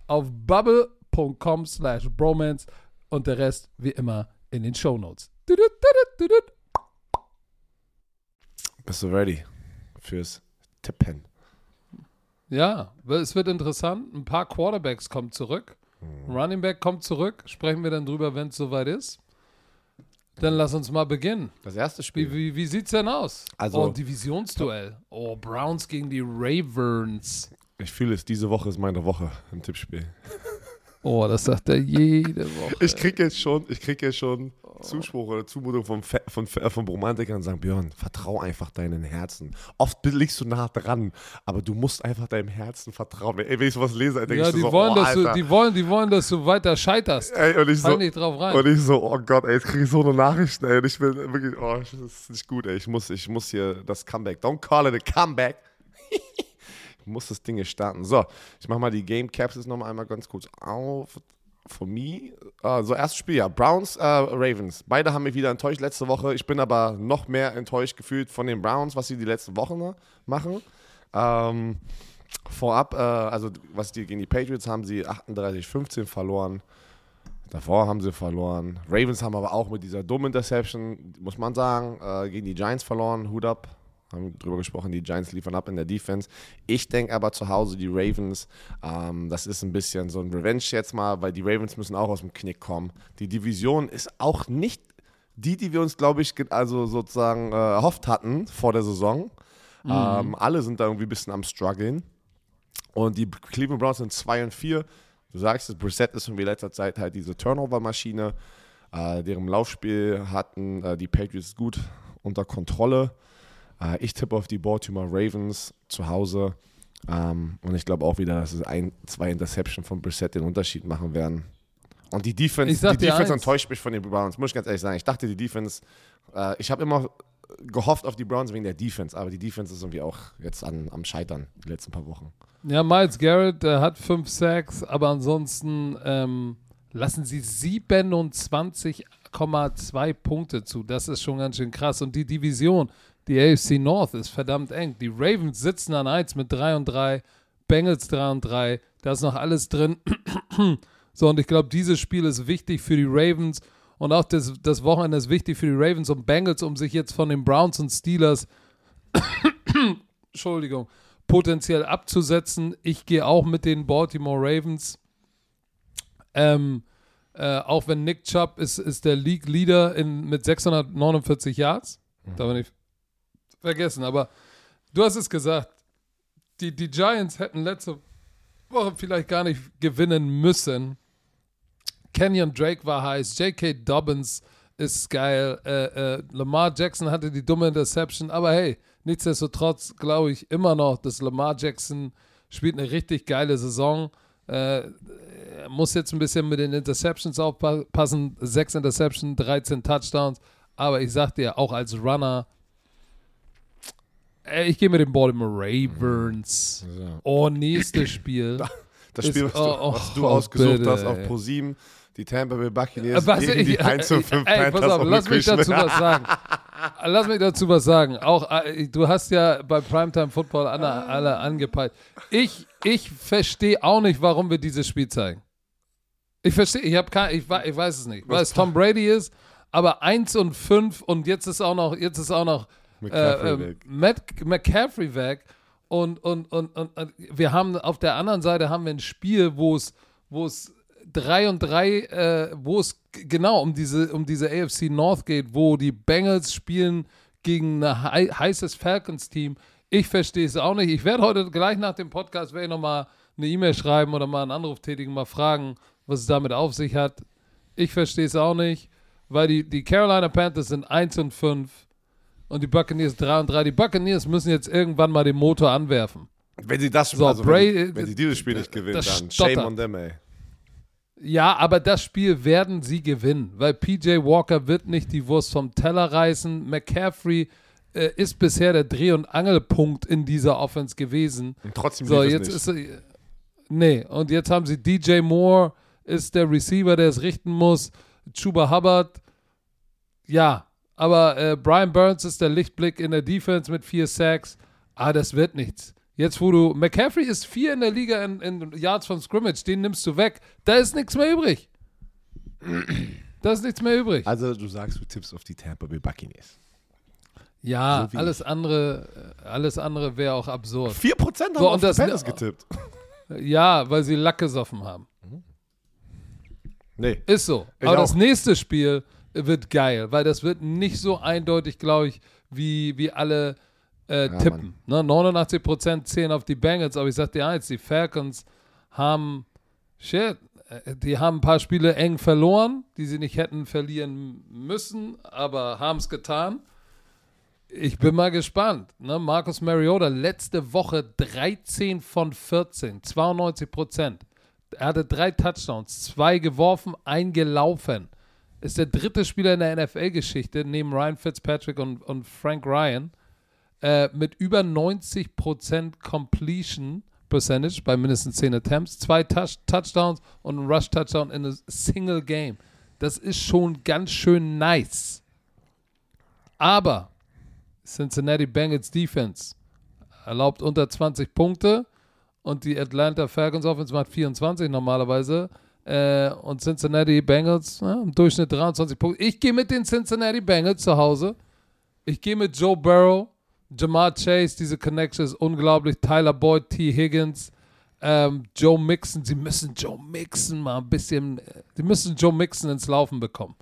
auf bubble.com slash bromance und der Rest wie immer in den Shownotes. Bist du ready fürs Tippen? Ja, es wird interessant. Ein paar Quarterbacks kommen zurück. Mhm. Running Back kommt zurück. Sprechen wir dann drüber, wenn es soweit ist. Dann lass uns mal beginnen. Das erste Spiel. Wie, wie, wie sieht's denn aus? Also, oh, Divisionsduell. Oh, Browns gegen die Ravens. Ich fühle es, diese Woche ist meine Woche im Tippspiel. Oh, das sagt er jede Woche. Ich kriege jetzt schon, ich krieg jetzt schon oh. Zuspruch oder Zumutung vom, von, von, von Romantikern und sagen, Björn, vertrau einfach deinen Herzen. Oft liegst du nah dran, aber du musst einfach deinem Herzen vertrauen. Ey, wenn ich sowas lese, denke ja, ich die so, wollen, oh, dass du, die, wollen, die wollen, dass du weiter scheiterst. Ey, und ich Fall so, nicht drauf rein. Und ich so, oh Gott, ey, jetzt kriege ich so eine Nachricht, ey. Und ich bin wirklich, oh, das ist nicht gut, ey. Ich muss, ich muss hier das Comeback. Don't call it a comeback. Muss das Ding starten. So, ich mache mal die Game Capsules nochmal einmal ganz kurz auf. For me, uh, so erstes Spiel, ja, Browns, uh, Ravens. Beide haben mich wieder enttäuscht letzte Woche. Ich bin aber noch mehr enttäuscht gefühlt von den Browns, was sie die letzten Wochen machen. Ähm, vorab, äh, also was die gegen die Patriots haben sie 38-15 verloren. Davor haben sie verloren. Ravens haben aber auch mit dieser dummen Interception, muss man sagen, äh, gegen die Giants verloren. Hut ab haben drüber gesprochen, die Giants liefern ab in der Defense. Ich denke aber zu Hause, die Ravens, ähm, das ist ein bisschen so ein Revenge jetzt mal, weil die Ravens müssen auch aus dem Knick kommen. Die Division ist auch nicht die, die wir uns, glaube ich, also sozusagen äh, erhofft hatten vor der Saison. Mhm. Ähm, alle sind da irgendwie ein bisschen am struggeln. Und die Cleveland Browns sind 2 und 4. Du sagst es, Brissett ist in letzter Zeit halt diese Turnover-Maschine. Äh, deren Laufspiel hatten äh, die Patriots gut unter Kontrolle. Äh, ich tippe auf die Baltimore Ravens zu Hause. Ähm, und ich glaube auch wieder, dass es ein, zwei Interception von Brissett den Unterschied machen werden. Und die Defense, die Defense enttäuscht mich von den Browns, muss ich ganz ehrlich sagen. Ich dachte, die Defense, äh, ich habe immer gehofft auf die Browns wegen der Defense, aber die Defense ist irgendwie auch jetzt an, am Scheitern die letzten paar Wochen. Ja, Miles Garrett äh, hat fünf Sacks, aber ansonsten ähm, lassen sie 27,2 Punkte zu. Das ist schon ganz schön krass. Und die Division, die AFC North ist verdammt eng. Die Ravens sitzen an 1 mit 3 und 3, Bengals 3 und 3, da ist noch alles drin. so, und ich glaube, dieses Spiel ist wichtig für die Ravens und auch das, das Wochenende ist wichtig für die Ravens und Bengals, um sich jetzt von den Browns und Steelers, Entschuldigung, potenziell abzusetzen. Ich gehe auch mit den Baltimore Ravens. Ähm, äh, auch wenn Nick Chubb ist, ist der League Leader in, mit 649 Yards. Mhm. Da bin ich vergessen, aber du hast es gesagt. Die, die Giants hätten letzte Woche vielleicht gar nicht gewinnen müssen. Kenyon Drake war heiß, J.K. Dobbins ist geil, äh, äh, Lamar Jackson hatte die dumme Interception, aber hey, nichtsdestotrotz glaube ich immer noch, dass Lamar Jackson spielt eine richtig geile Saison. Äh, muss jetzt ein bisschen mit den Interceptions aufpassen. Sechs Interceptions, 13 Touchdowns. Aber ich sag dir, auch als Runner, ich gehe mit den Baltimore Ravens. Ja. Oh, nächstes Spiel. Das Spiel, was, du, oh, was du oh, ausgesucht bitte, hast auf Pro 7, die Tampa Bay Buccaneers was, gegen ich, die 1 zu 5 ey, Panthers. Pass auf, lass mich dazu was sagen. lass mich dazu was sagen. Auch äh, du hast ja bei Primetime Football alle, alle angepeilt. Ich, ich verstehe auch nicht, warum wir dieses Spiel zeigen. Ich verstehe, ich, ich, ich weiß es nicht, weil es Tom Brady ist, aber 1 und 5 und jetzt ist auch noch, jetzt ist auch noch McCaffrey, äh, weg. Matt, McCaffrey weg. Und, und, und, und, und, wir haben auf der anderen Seite haben wir ein Spiel, wo es, wo es 3 und 3, äh, wo es genau um diese, um diese AFC North geht, wo die Bengals spielen gegen ein heißes Falcons-Team. Ich verstehe es auch nicht. Ich werde heute gleich nach dem Podcast werde ich nochmal eine E-Mail schreiben oder mal einen Anruf tätigen, mal fragen, was es damit auf sich hat. Ich verstehe es auch nicht, weil die, die Carolina Panthers sind 1 und 5 und die Buccaneers 3 und 3. Die Buccaneers müssen jetzt irgendwann mal den Motor anwerfen. Wenn sie das so, also Bray, wenn, wenn, sie dieses Spiel nicht gewinnen, dann stottert. shame on them, ey. Ja, aber das Spiel werden sie gewinnen, weil PJ Walker wird nicht die Wurst vom Teller reißen. McCaffrey äh, ist bisher der Dreh- und Angelpunkt in dieser Offense gewesen. Und trotzdem so, jetzt nicht. ist Nee, und jetzt haben sie DJ Moore, ist der Receiver, der es richten muss. Chuba Hubbard, ja, aber äh, Brian Burns ist der Lichtblick in der Defense mit vier Sacks. Ah, das wird nichts. Jetzt, wo du. McCaffrey ist vier in der Liga in, in Yards von Scrimmage, den nimmst du weg. Da ist nichts mehr übrig. Da ist nichts mehr übrig. Also, du sagst, du tippst auf die Tampa Bay Buccaneers. Ja, so alles andere, alles andere wäre auch absurd. 4% haben so, auf das, die Panthers getippt. Ja, weil sie Lack gesoffen haben. Nee. Ist so. Ich Aber auch. das nächste Spiel wird geil, weil das wird nicht so eindeutig, glaube ich, wie, wie alle äh, ja, tippen. Ne? 89% zählen auf die Bengals, aber ich sag dir eins, die Falcons haben, shit, äh, die haben ein paar Spiele eng verloren, die sie nicht hätten verlieren müssen, aber haben es getan. Ich bin mal gespannt. Ne? Marcus Mariota letzte Woche 13 von 14, 92 Prozent. Er hatte drei Touchdowns, zwei geworfen, ein gelaufen ist der dritte Spieler in der NFL-Geschichte, neben Ryan Fitzpatrick und, und Frank Ryan, äh, mit über 90% Completion Percentage bei mindestens 10 Attempts, zwei Touch Touchdowns und ein Rush-Touchdown in a Single Game. Das ist schon ganz schön nice. Aber Cincinnati Bengals Defense erlaubt unter 20 Punkte und die Atlanta Falcons Offense macht 24 normalerweise. Äh, und Cincinnati Bengals ja, im Durchschnitt 23 Punkte. Ich gehe mit den Cincinnati Bengals zu Hause. Ich gehe mit Joe Burrow, Jamar Chase, diese Connection ist unglaublich. Tyler Boyd, T. Higgins, ähm, Joe Mixon. Sie müssen Joe Mixon mal ein bisschen, sie müssen Joe Mixon ins Laufen bekommen.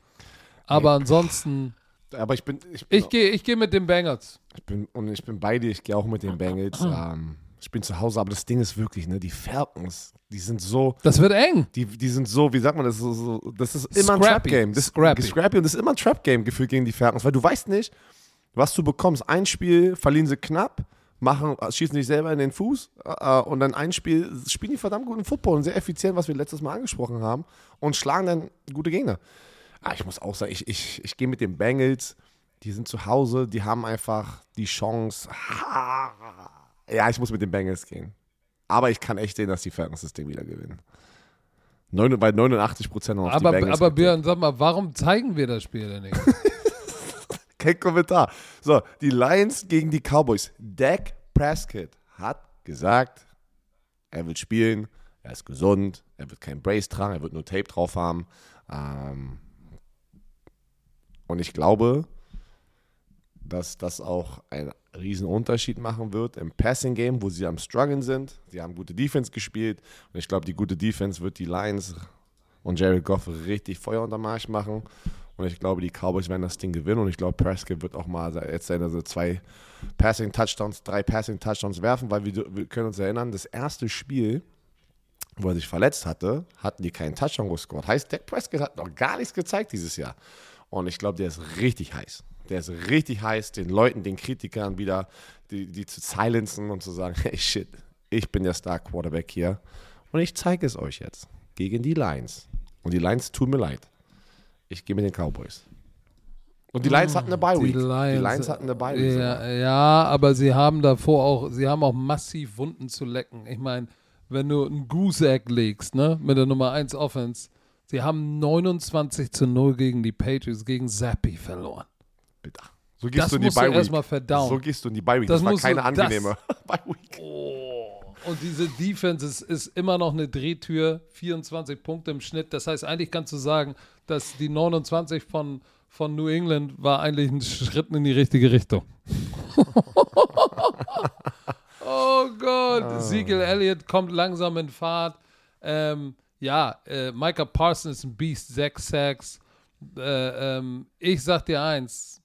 Aber ansonsten. Aber ich bin. Ich, ich gehe ich geh mit den Bengals. Ich bin, und ich bin bei dir, ich gehe auch mit den Bengals. ähm, ich bin zu Hause, aber das Ding ist wirklich, ne, die Falcons, die sind so. Das wird eng. Die, die sind so, wie sagt man das? So, so, das ist immer Scrappy. ein Trap-Game. Das Scrappy. Scrappy und das ist immer ein Trap-Game gefühlt gegen die Falcons, weil du weißt nicht, was du bekommst. Ein Spiel verlieren sie knapp, machen, schießen sich selber in den Fuß äh, und dann ein Spiel spielen die verdammt guten Football und sehr effizient, was wir letztes Mal angesprochen haben und schlagen dann gute Gegner. Aber ah, ich muss auch sagen, ich, ich, ich gehe mit den Bengals. Die sind zu Hause, die haben einfach die Chance. Ja, ich muss mit den Bengals gehen. Aber ich kann echt sehen, dass die Falcons das Ding wieder gewinnen. Neun, bei 89 Prozent auf aber, die Bengals. Aber Björn, sag mal, warum zeigen wir das Spiel denn nicht? Kein Kommentar. So, die Lions gegen die Cowboys. Dak Prescott hat gesagt, er wird spielen, er ist gesund, er wird kein Brace tragen, er wird nur Tape drauf haben. Ähm und ich glaube, dass das auch ein riesen Unterschied machen wird im Passing Game, wo sie am struggeln sind. Sie haben gute Defense gespielt und ich glaube, die gute Defense wird die Lions und Jared Goff richtig Feuer unter Marsch machen. Und ich glaube, die Cowboys werden das Ding gewinnen. Und ich glaube, Prescott wird auch mal jetzt seine so zwei Passing Touchdowns, drei Passing Touchdowns werfen, weil wir, wir können uns erinnern, das erste Spiel, wo er sich verletzt hatte, hatten die keinen Touchdown gescored. Heißt, Dak Prescott hat noch gar nichts gezeigt dieses Jahr. Und ich glaube, der ist richtig heiß. Der ist richtig heiß, den Leuten, den Kritikern wieder, die, die zu silenzen und zu sagen, hey shit, ich bin der Star Quarterback hier. Und ich zeige es euch jetzt. Gegen die Lions. Und die Lions tun mir leid. Ich gehe mit den Cowboys. Und die Lions hatten eine Bye Week. Die Lions, die Lions hatten eine Bye Week. Ja, ja, aber sie haben davor auch, sie haben auch massiv Wunden zu lecken. Ich meine, wenn du ein Goose Egg legst, ne, mit der Nummer 1 Offense, sie haben 29 zu 0 gegen die Patriots, gegen Zappi verloren. So gehst Das du in die du Bye Week. verdauen. So gehst du in die Bye Week. Das Das, war du- keine das- angenehme Bye Week. Und diese Defense ist, ist immer noch eine Drehtür, 24 Punkte im Schnitt. Das heißt, eigentlich kannst du sagen, dass die 29 von, von New England war eigentlich ein Schritt in die richtige Richtung. oh Gott, Ezekiel Elliott kommt langsam in Fahrt. Ähm, ja, äh, Micah Parsons ist ein Beast, sechs Sacks. Äh, ähm, ich sag dir eins,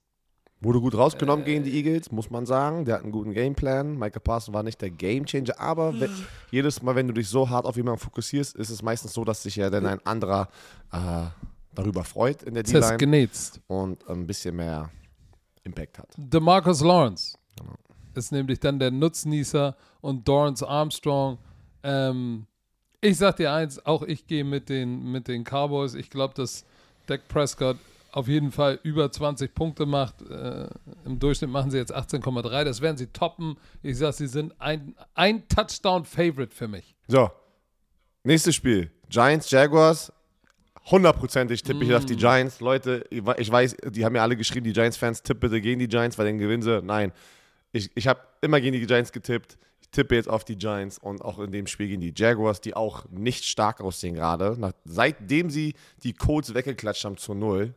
Wurde gut rausgenommen Äh. gegen die Eagles, muss man sagen. Der hat einen guten Gameplan. Michael Parsons war nicht der Gamechanger, aber we- jedes Mal, wenn du dich so hart auf jemanden fokussierst, ist es meistens so, dass sich ja dann ein anderer äh, darüber freut in der D-Line und ein bisschen mehr Impact hat. DeMarcus Lawrence ist nämlich dann der Nutznießer und Dorrance Armstrong. Ähm, ich sag dir eins, auch ich gehe mit den, mit den Cowboys. Ich glaube, dass Dak Prescott auf jeden Fall über 20 Punkte macht. Äh, Im Durchschnitt machen sie jetzt 18,3. Das werden sie toppen. Ich sag, sie sind ein, ein Touchdown-Favorite für mich. So, nächstes Spiel. Giants, Jaguars. Hundertprozentig tippe ich auf die Giants. Leute, ich we- ich weiß, die haben mir alle geschrieben, die Giants-Fans, tipp bitte gegen die Giants, weil dann gewinnen sie. Nein, ich, ich habe immer gegen die Giants getippt. Ich tippe jetzt auf die Giants und auch in dem Spiel gegen die Jaguars, die auch nicht stark aussehen gerade. Seitdem sie die Colts weggeklatscht haben zu Null.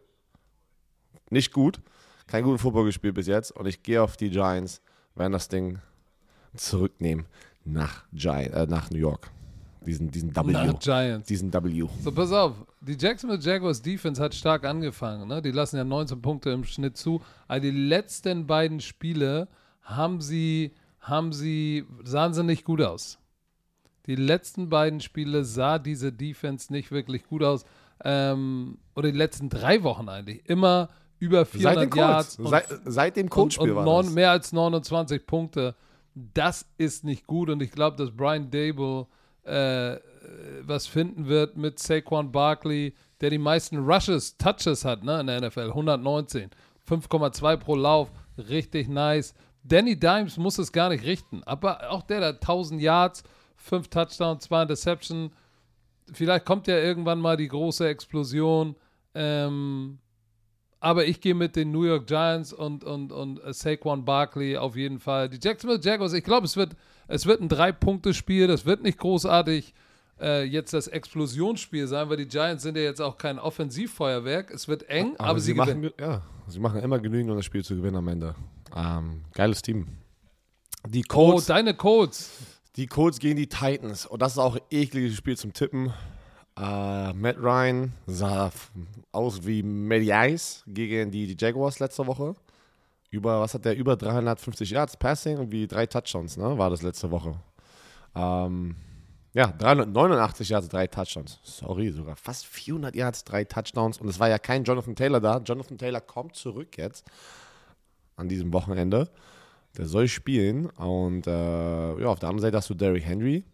Nicht gut. Kein guten Football gespielt bis jetzt. Und ich gehe auf die Giants, werden das Ding zurücknehmen nach, Gi äh, nach New York. Diesen, diesen W. Nach Giants. Diesen W. So, pass auf. Die Jacksonville Jaguars Defense hat stark angefangen. Ne? Die lassen ja 19 Punkte im Schnitt zu. Aber die letzten beiden Spiele haben sie, haben sie, sahen sie nicht gut aus. Die letzten beiden Spiele sah diese Defense nicht wirklich gut aus. Ähm, oder die letzten drei Wochen eigentlich. Immer über Seit 400 dem Yards. Seit, seit dem und, Colts-Spiel und war neun, das. mehr als 29 Punkte. Das ist nicht gut und ich glaube, dass Brian Dable äh, was finden wird mit Saquon Barkley, der die meisten Rushes, Touches hat ne, in der NFL, 119, 5,2 pro Lauf, richtig nice. Danny Dimes muss es gar nicht richten, aber auch der, hat 1000 Yards, 5 Touchdowns, 2 Interception. Vielleicht kommt ja irgendwann mal die große Explosion. Ähm, aber ich gehe mit den New York Giants und, und, und äh, Saquon Barkley auf jeden Fall. Die Jacksonville Jaguars, ich glaube, es wird, es wird ein Drei-Punkte-Spiel. Das wird nicht großartig äh, jetzt das Explosionsspiel sein, weil die Giants sind ja jetzt auch kein Offensivfeuerwerk. Es wird eng, aber, sie, machen, gewinnen. ge- ja, sie machen immer genügend, um das Spiel zu gewinnen am Ende. Ähm, geiles Team. Die Oh, Colts, deine Colts. die Colts gegen die Titans. Und das ist auch ein ekliges Spiel zum Tippen. Äh, Matt Ryan sah aus wie Matty Ice gegen die, die Jaguars letzte Woche. Über, was hat der? Über 350 Yards Passing und wie drei Touchdowns, ne? War das letzte Woche. Ähm, ja, 389 Yards, drei Touchdowns. Sorry, sogar fast 400 Yards, drei Touchdowns. Und es war ja kein Jonathan Taylor da. Jonathan Taylor kommt zurück jetzt an diesem Wochenende. Der soll spielen. Und äh, ja, auf der anderen Seite hast du Derrick Henry.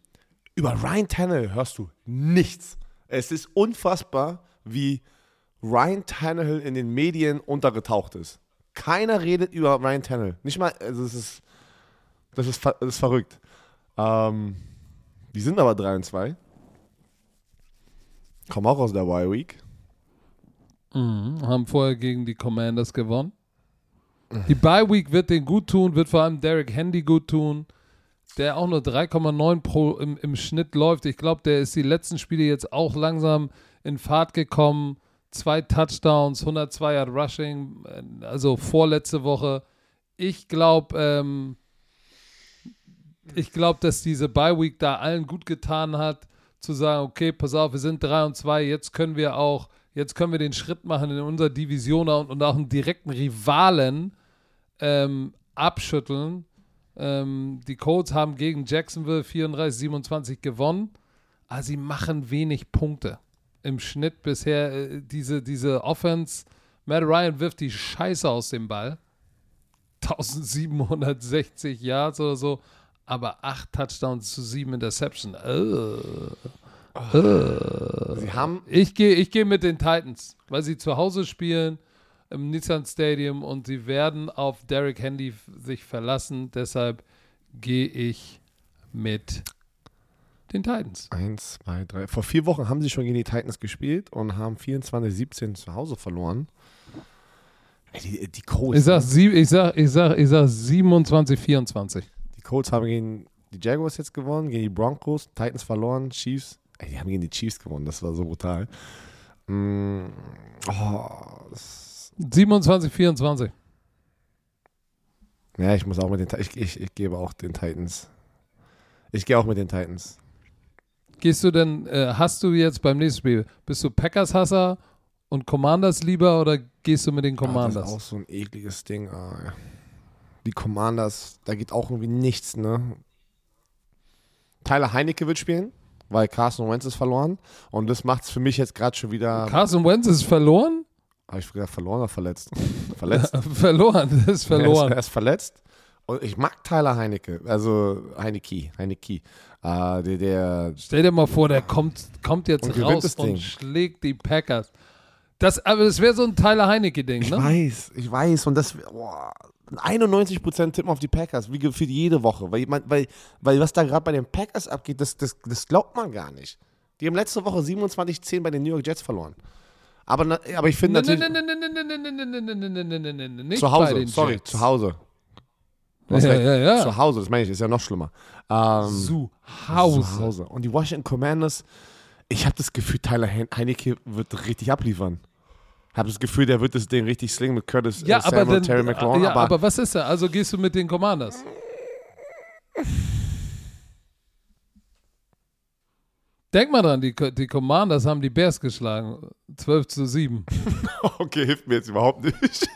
Über Ryan Tannehill hörst du nichts. Es ist unfassbar, wie Ryan Tannehill in den Medien untergetaucht ist. Keiner redet über Ryan Tannehill. Nicht mal, also es ist, das ist, das ist verrückt. Ähm, die sind aber 3 und 2. Kommen auch aus der Y Week. Mhm, haben vorher gegen die Commanders gewonnen. Die Bye Week wird den gut tun, wird vor allem Derek Handy gut tun, der auch nur 3,9 pro im, im Schnitt läuft. Ich glaube, der ist die letzten Spiele jetzt auch langsam in Fahrt gekommen. Zwei Touchdowns, 102 Yard Rushing, äh, also vorletzte Woche. Ich glaube, ähm, ich glaube, dass diese Bye Week da allen gut getan hat, zu sagen, okay, pass auf, wir sind 3 und 2, jetzt können wir auch, jetzt können wir den Schritt machen in unserer Division und, und auch einen direkten Rivalen ähm, abschütteln. Ähm, die Colts haben gegen Jacksonville 34-27 gewonnen, aber sie machen wenig Punkte. Im Schnitt bisher äh, diese, diese Offense, Matt Ryan wirft die Scheiße aus dem Ball. 1760 Yards oder so. aber acht Touchdowns zu sieben Interception. Äh. Sie haben Ich gehe ich geh mit den Titans, weil sie zu Hause spielen im Nissan Stadium und sie werden auf Derrick Henry f- sich verlassen. Deshalb gehe ich mit den Titans. Eins, zwei, drei. Vor vier Wochen haben sie schon gegen die Titans gespielt und haben 24-17 zu Hause verloren. Ey, Die, die, Colts, Ich sag, ich sag, ich sag, ich sag 27, 24. die Colts haben gegen die Jaguars jetzt gewonnen, gegen die Broncos, Titans verloren, Chiefs. Ey, die haben gegen die Chiefs gewonnen, das war so brutal. Mm, oh, das, 27, 24. ja, ich muss auch mit den ich, ich, ich gebe auch den Titans. Ich gehe auch mit den Titans. Gehst du denn, äh, hast du jetzt beim nächsten Spiel, bist du Packers-Hasser und Commanders lieber oder gehst du mit den Ah, das Commanders? ist auch so ein ekliges Ding. Ah. Die Commanders, da geht auch irgendwie nichts, ne? Tyler Heinecke wird spielen, weil Carson Wentz ist verloren. Und das macht es für mich jetzt gerade schon wieder. Carson Wentz ist verloren? Habe ich gesagt, verloren oder verletzt? verletzt. verloren, das ist Er ist, verloren. er ist verletzt. Und ich mag Tyler Heinecke, also Heineke, Heineke. Äh, der, der, Stell dir mal vor, der kommt, kommt jetzt Und raus und schlägt die Packers. Das, aber das wäre so ein Tyler Heinecke-Ding, ich ne? weiß, ich weiß. Und das, boah, 91% tippen auf die Packers, wie gefühlt jede Woche. Weil, man, weil, weil was da gerade bei den Packers abgeht, das, das, das glaubt man gar nicht. Die haben letzte Woche 27-10 bei den New York Jets verloren. Aber, aber ich finde natürlich. Nicht zu Hause, sorry, zu Hause. Ja, ja, ja. Zu Hause, das meine ich, ist ja noch schlimmer. Ähm, zu, Hause. zu Hause. Und die Washington Commanders, ich habe das Gefühl, Tyler Heineke wird richtig abliefern. Ich habe das Gefühl, der wird das Ding richtig slingen mit Curtis ja, Samuel, aber dann, Terry McLaurin. Ja, aber, aber was ist er? Also gehst du mit den Commanders? Denk mal dran, die, die Commanders haben die Bears geschlagen. 12 zu 7. okay, hilft mir jetzt überhaupt nicht.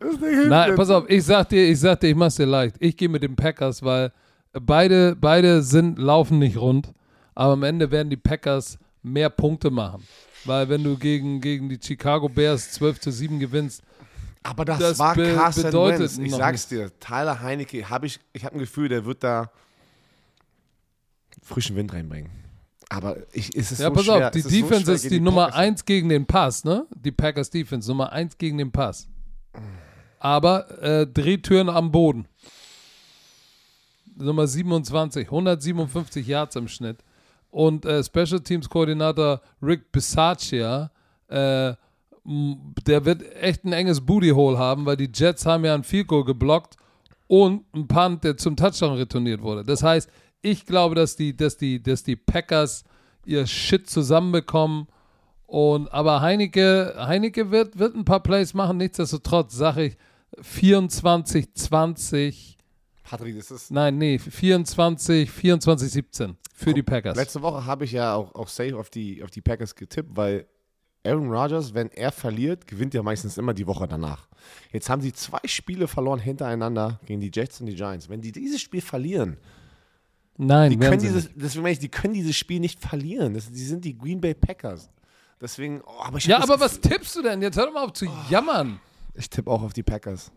Nein, pass auf, ich sag dir, ich sag dir, ich mach's dir leicht. Ich gehe mit den Packers, weil beide, beide sind, laufen nicht rund, aber am Ende werden die Packers mehr Punkte machen. Weil wenn du gegen, gegen die Chicago Bears 12 zu 7 gewinnst, Aber das, Das war be- Carson bedeutet Wentz. Ich sag's dir, Tyler Heinecke, hab ich, ich habe ein Gefühl, der wird da frischen Wind reinbringen. Aber ich, ist es ja, so pass schwer. auf, die ist so Defense schwer ist gegen die, Nummer Packers. 1 gegen den Pass, ne? Die Packers Defense, Nummer 1 gegen den Pass. Aber äh, Drehtüren am Boden. Nummer 27, 157 Yards im Schnitt. Und äh, Special Teams Koordinator Rick Bisaccia, äh, der wird echt ein enges Booty Hole haben, weil die Jets haben ja ein Field Goal geblockt und ein Punt, der zum Touchdown retourniert wurde. Das heißt, ich glaube, dass die, dass die, dass die Packers ihr Shit zusammenbekommen. Und aber Heineke, Heineke wird, wird ein paar Plays machen. Nichtsdestotrotz sage ich 24, 20. Patrick, das ist. Nein, nee, 24, 24, 17 für die Packers. Letzte Woche habe ich ja auch, auch safe auf die, auf die Packers getippt, weil Aaron Rodgers, wenn er verliert, gewinnt er meistens immer die Woche danach. Jetzt haben sie zwei Spiele verloren hintereinander gegen die Jets und die Giants. Wenn die dieses Spiel verlieren, Nein, die können dieses, deswegen meine ich, die können dieses Spiel nicht verlieren. Das, die sind die Green Bay Packers. Deswegen, oh, aber Ja, aber was tippst du denn? Jetzt hör doch mal auf zu jammern. Ich tippe auch auf die Packers.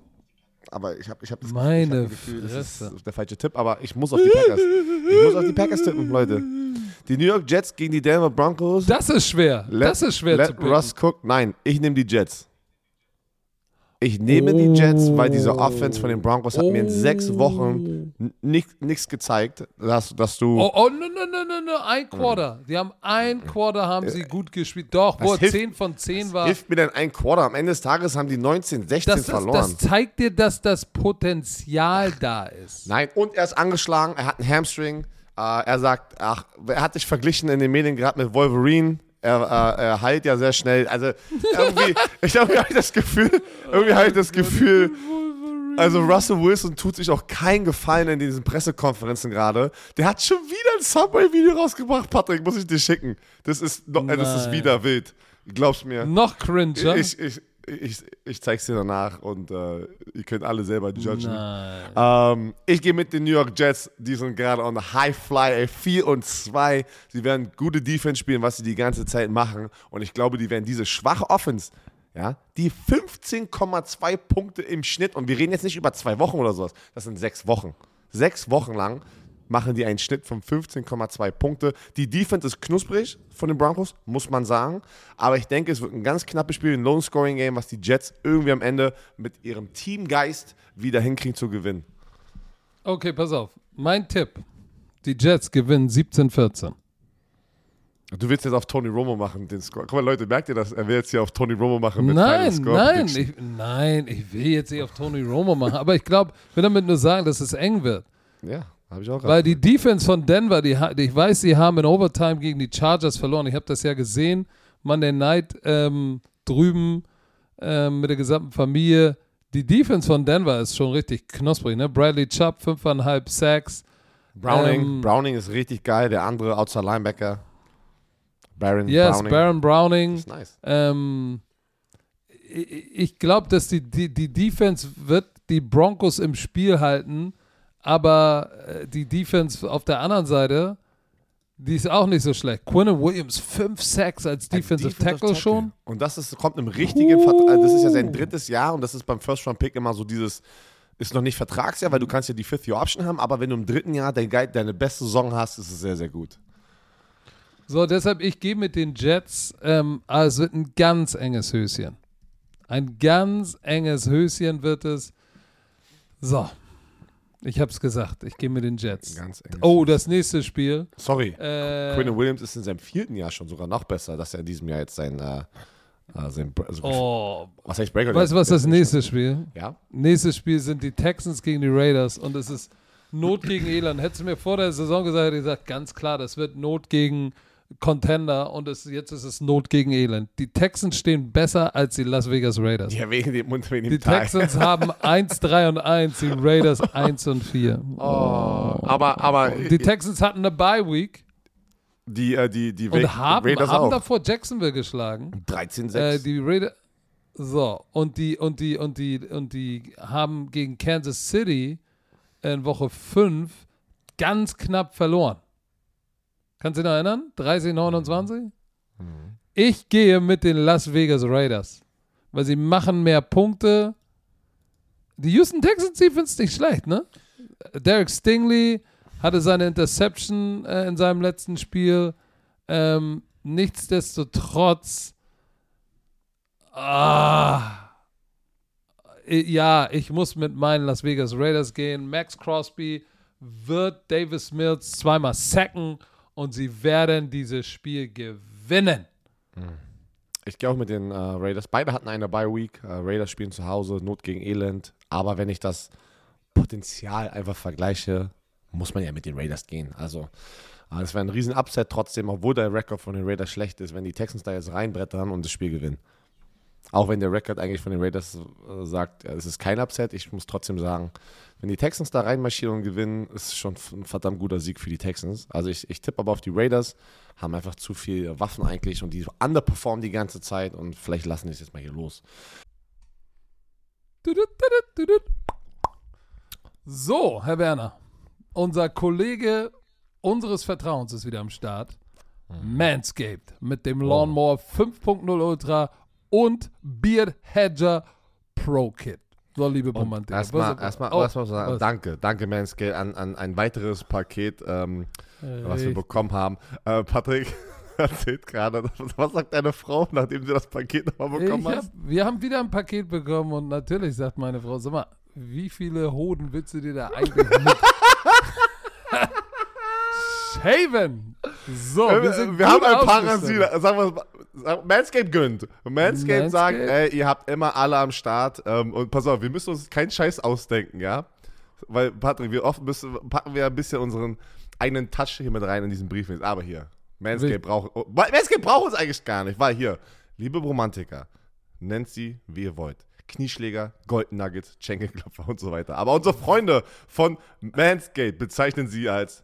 Aber ich habe ich hab das Meine Gefühl, das ist der falsche Tipp, aber ich muss auf die Packers. Ich muss auf die Packers tippen, Leute. Die New York Jets gegen die Denver Broncos. Das ist schwer. Let- das ist schwer let zu picken. Russ Cook. Nein, ich nehme die Jets. Ich nehme die Jets, weil diese Offense von den Broncos hat mir in sechs Wochen nichts gezeigt, dass, dass du. Oh, oh, no, no, no, no, no, ein Quarter. Die haben ein Quarter haben sie gut gespielt. Doch, Was wo er hilft- 10 von 10 war. Hilft mir denn ein Quarter? Am Ende des Tages haben die 19, 16 Das, ist, verloren. das zeigt dir, dass das Potenzial da ist. Nein, und er ist angeschlagen, er hat einen Hamstring. Äh, er sagt, ach, er hat sich verglichen in den Medien gerade mit Wolverine. Er, äh, er heilt ja sehr schnell. Also irgendwie, ich habe hab ich das Gefühl, irgendwie habe ich das Gefühl, also Russell Wilson tut sich auch keinen Gefallen in diesen Pressekonferenzen gerade. Der hat schon wieder ein Subway-Video rausgebracht, Patrick, muss ich dir schicken. Das ist, noch, äh, das ist wieder wild. Glaub's mir. Noch cringer. Ich, ich, ich, ich zeig's dir danach und äh, ihr könnt alle selber judgen. Ähm, ich gehe mit den New York Jets. Die sind gerade on the High Fly, ey, 4 und 2. Sie werden gute Defense spielen, was sie die ganze Zeit machen. Und ich glaube, die werden diese schwache Offense, ja, die 15,2 Punkte im Schnitt, und wir reden jetzt nicht über zwei Wochen oder sowas, das sind sechs Wochen. sechs Wochen lang machen die einen Schnitt von 15,2 Punkte. Die Defense ist knusprig von den Broncos, muss man sagen. Aber ich denke, es wird ein ganz knappes Spiel, ein Lone-Scoring-Game, was die Jets irgendwie am Ende mit ihrem Teamgeist wieder hinkriegen zu gewinnen. Okay, pass auf. Mein Tipp. Die Jets gewinnen 17-14. Du willst jetzt auf Tony Romo machen, den Score. Guck mal, Leute, merkt ihr das? Er will jetzt hier auf Tony Romo machen mit Nein, Score nein, ich, nein, ich will jetzt nicht auf Tony Romo machen. Aber ich glaube, ich will damit nur sagen, dass es eng wird. Ja, habe ich auch Weil die Defense von Denver, die, ich weiß, sie haben in Overtime gegen die Chargers verloren. Ich habe das ja gesehen. Monday Night ähm, drüben ähm, mit der gesamten Familie. Die Defense von Denver ist schon richtig knusprig. Ne? Bradley Chubb, 5,5 Sacks. Browning, ähm, Browning ist richtig geil. Der andere Outside Linebacker. Baron Yes, Browning. Baron Browning. ist nice. Ähm, ich ich glaube, dass die, die, die Defense wird die Broncos im Spiel halten, aber äh, die Defense auf der anderen Seite, die ist auch nicht so schlecht. Quinnen Williams, 5 Sacks als Defensive, Defensive Tackle, schon. Und das ist, kommt im richtigen Vertrag. Das ist ja sein drittes Jahr und das ist beim First Round Pick immer so dieses, ist noch nicht Vertragsjahr, weil du kannst ja die Fifth Year Option haben, aber wenn du im dritten Jahr dein Guide, deine beste Saison hast, ist es sehr, sehr gut. So, deshalb, ich gehe mit den Jets. Ähm, wird ein ganz enges Höschen. Ein ganz enges Höschen wird es. So, ich habe es gesagt. Ich gehe mit den Jets. Ganz eng. Oh, das nächste Spiel. Sorry. Äh, Quinn Williams ist in seinem vierten Jahr schon sogar noch besser, dass er in diesem Jahr jetzt sein, äh, äh, sein also, oh, was heißt Breaker? weißt du, was das nächste Spiel? Ja? Nächstes Spiel sind die Texans gegen die Raiders und es ist Not gegen Elend. Hättest du mir vor der Saison gesagt, hätte ich gesagt, ganz klar, das wird Not gegen Contender und es, jetzt ist es Not gegen Elend. Die Texans stehen besser als die Las Vegas Raiders. Ja, wegen dem wegen dem Die Teil. Texans haben 1-3 und 1, die Raiders 1 und 4. Oh, aber, aber Die Texans hatten eine Bye Week die, äh, die, die und haben, Raiders haben auch. davor Jacksonville geschlagen. 13-6. Äh, die Raiders. So, und die, und die, und die, und die haben gegen Kansas City in Woche 5 ganz knapp verloren. Kannst du dich noch erinnern? 30, 29? Ich gehe mit den Las Vegas Raiders. Weil sie machen mehr Punkte. Die Houston Texans Defense ist nicht schlecht, ne? Derek Stingley hatte seine Interception äh, in seinem letzten Spiel. Ähm, nichtsdestotrotz Ah. Ja, ich muss mit meinen Las Vegas Raiders gehen. Max Crosby wird Davis Mills zweimal sacken und sie werden dieses Spiel gewinnen. Ich gehe auch mit den äh, Raiders. Beide hatten eine Bye Week. Äh, Raiders spielen zu Hause, Not gegen Elend. Aber wenn ich das Potenzial einfach vergleiche, muss man ja mit den Raiders gehen. Also, äh, es wäre ein riesen Upset trotzdem, obwohl der Rekord von den Raiders schlecht ist, wenn die Texans da jetzt reinbrettern und das Spiel gewinnen. Auch wenn der Rekord eigentlich von den Raiders äh, sagt, es ist kein Upset, ich muss trotzdem sagen, wenn die Texans da reinmarschieren und gewinnen, ist es schon ein verdammt guter Sieg für die Texans. Also ich, ich tippe aber auf die Raiders, haben einfach zu viel Waffen eigentlich und die underperformen die ganze Zeit und vielleicht lassen die es jetzt mal hier los. So, Herr Werner, unser Kollege unseres Vertrauens ist wieder am Start. Manscaped mit dem Lawnmower 5.0 Ultra und Beard Hedger Pro Kit. So, liebe Romantik. Erstmal, erstmal, oh, erstmal sagen, was? danke, danke Manscale an, an ein weiteres Paket, ähm, was wir bekommen haben. Äh, Patrick erzählt gerade, was sagt deine Frau, nachdem sie das Paket nochmal bekommen hat? hab, wir haben wieder ein Paket bekommen und natürlich sagt meine Frau, sag mal, wie viele Hoden willst du dir da eigentlich mit shaven? So, wir, Wir, sind wir haben ein. Parasit. Sagen wir, sagen- Manscaped gönnt. Manscaped sagt, ey, ihr habt immer alle am Start. Ähm, und pass auf, wir müssen uns keinen Scheiß ausdenken, ja? Weil, Patrick, wir oft müssen, packen wir ein bisschen unseren eigenen Touch hier mit rein in diesen Brief. Aber hier, Manscaped Wild. braucht, oh, Manscaped braucht uns eigentlich gar nicht, weil hier, liebe Romantiker, nennt sie, wie ihr wollt. Knieschläger, Golden Nuggets, Schenkelklopfer und so weiter. Aber unsere Freunde von Manscaped bezeichnen sie als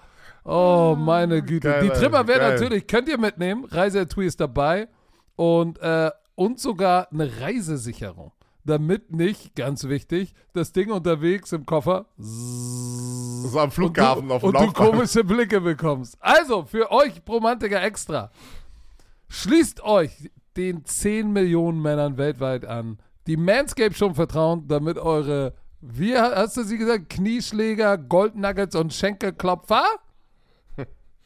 Oh, meine Güte. Geil, die Trimmer werden natürlich, könnt ihr mitnehmen. Reisetui ist dabei. Und, äh, und sogar eine Reisesicherung. Damit nicht, ganz wichtig, das Ding unterwegs im Koffer. So am Flughafen du, auf dem Und du komische Blicke bekommst. Also, für euch Romantiker extra. Schließt euch den 10 Millionen Männern weltweit an, die Manscape schon vertrauen, damit eure, wie hast du sie gesagt, Knieschläger, Goldnuggets und Schenkelklopfer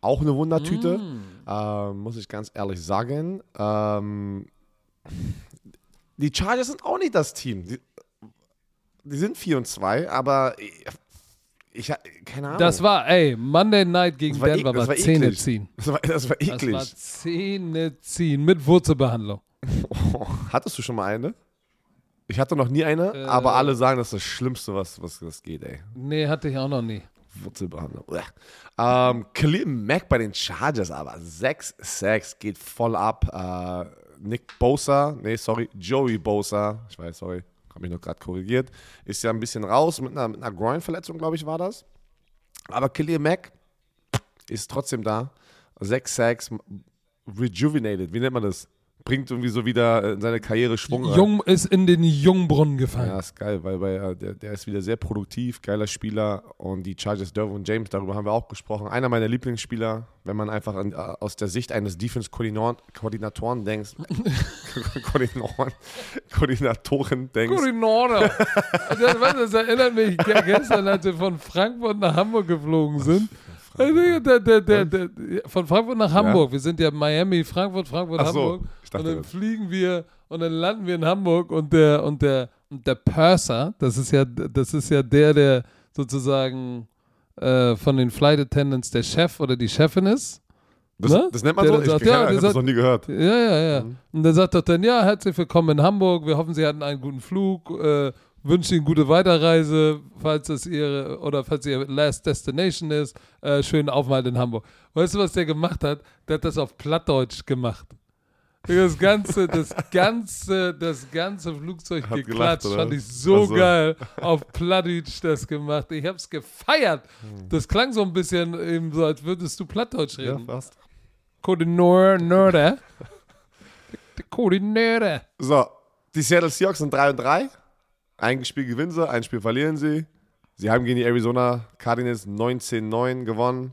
Auch eine Wundertüte, mm. ähm, muss ich ganz ehrlich sagen. Ähm, die Chargers sind auch nicht das Team. Die, die sind 4 und 2, aber ich, keine Ahnung. Das war, ey, Monday Night gegen das war Denver war, war Zähne eklig. ziehen. Das war, das war eklig. Das war Zähne ziehen mit Wurzelbehandlung. Oh, hattest du schon mal eine? Ich hatte noch nie eine, äh, aber alle sagen, das ist das Schlimmste, was, was das geht, ey. Nee, hatte ich auch noch nie. Wurzelbehandlung. Ähm, Khalil Mack bei den Chargers aber. 6 6 geht voll ab. Äh, Nick Bosa, nee, sorry, Joey Bosa, ich weiß, sorry, habe mich noch gerade korrigiert, ist ja ein bisschen raus mit einer, mit einer Groin-Verletzung, glaube ich, war das. Aber Khalil Mack ist trotzdem da. 6 6 rejuvenated, wie nennt man das? Bringt irgendwie so wieder in seine Karriere Schwung Jung ist in den Jungbrunnen gefallen. Ja, ist geil, weil, weil der, der ist wieder sehr produktiv, geiler Spieler und die Chargers Derwin James, darüber haben wir auch gesprochen. Einer meiner Lieblingsspieler, wenn man einfach an, aus der Sicht eines Defense-Koordinatoren denkt. Koordinatoren, Koordinatoren denkst. Koordinatoren. das, das erinnert mich, gestern, als wir von Frankfurt nach Hamburg geflogen sind. Der, von Frankfurt nach Hamburg. Ja. Wir sind ja Miami, Frankfurt, Frankfurt, so, Hamburg. und dann das. fliegen wir und dann landen wir in Hamburg und der und der und der Purser, das ist ja das ist ja der, der sozusagen äh, von den Flight Attendants der Chef oder die Chefin ist. Das, ne? das nennt man der so? Sagt, ich ja, habe das noch nie gehört. Ja, ja, ja. Mhm. Und der sagt doch dann, ja, herzlich willkommen in Hamburg. Wir hoffen, Sie hatten einen guten Flug. Äh, wünsche Ihnen gute Weiterreise, falls es Ihre oder falls Ihr Last Destination ist. Äh, schönen Aufenthalt in Hamburg. Weißt du, was der gemacht hat? Der hat das auf Plattdeutsch gemacht. Das ganze, das ganze, das ganze Flugzeug hat geklatscht. Gelacht, Fand ich so also. geil. Auf Plattdeutsch das gemacht. Ich hab's gefeiert. Hm. Das klang so ein bisschen eben so, als würdest du Plattdeutsch reden. Ja, fast. Koordinore. Koordinore. So, die Seattle Seahawks sind 3 und 3. Ein Spiel gewinnen sie, ein Spiel verlieren sie. Sie haben gegen die Arizona Cardinals 19-9 gewonnen.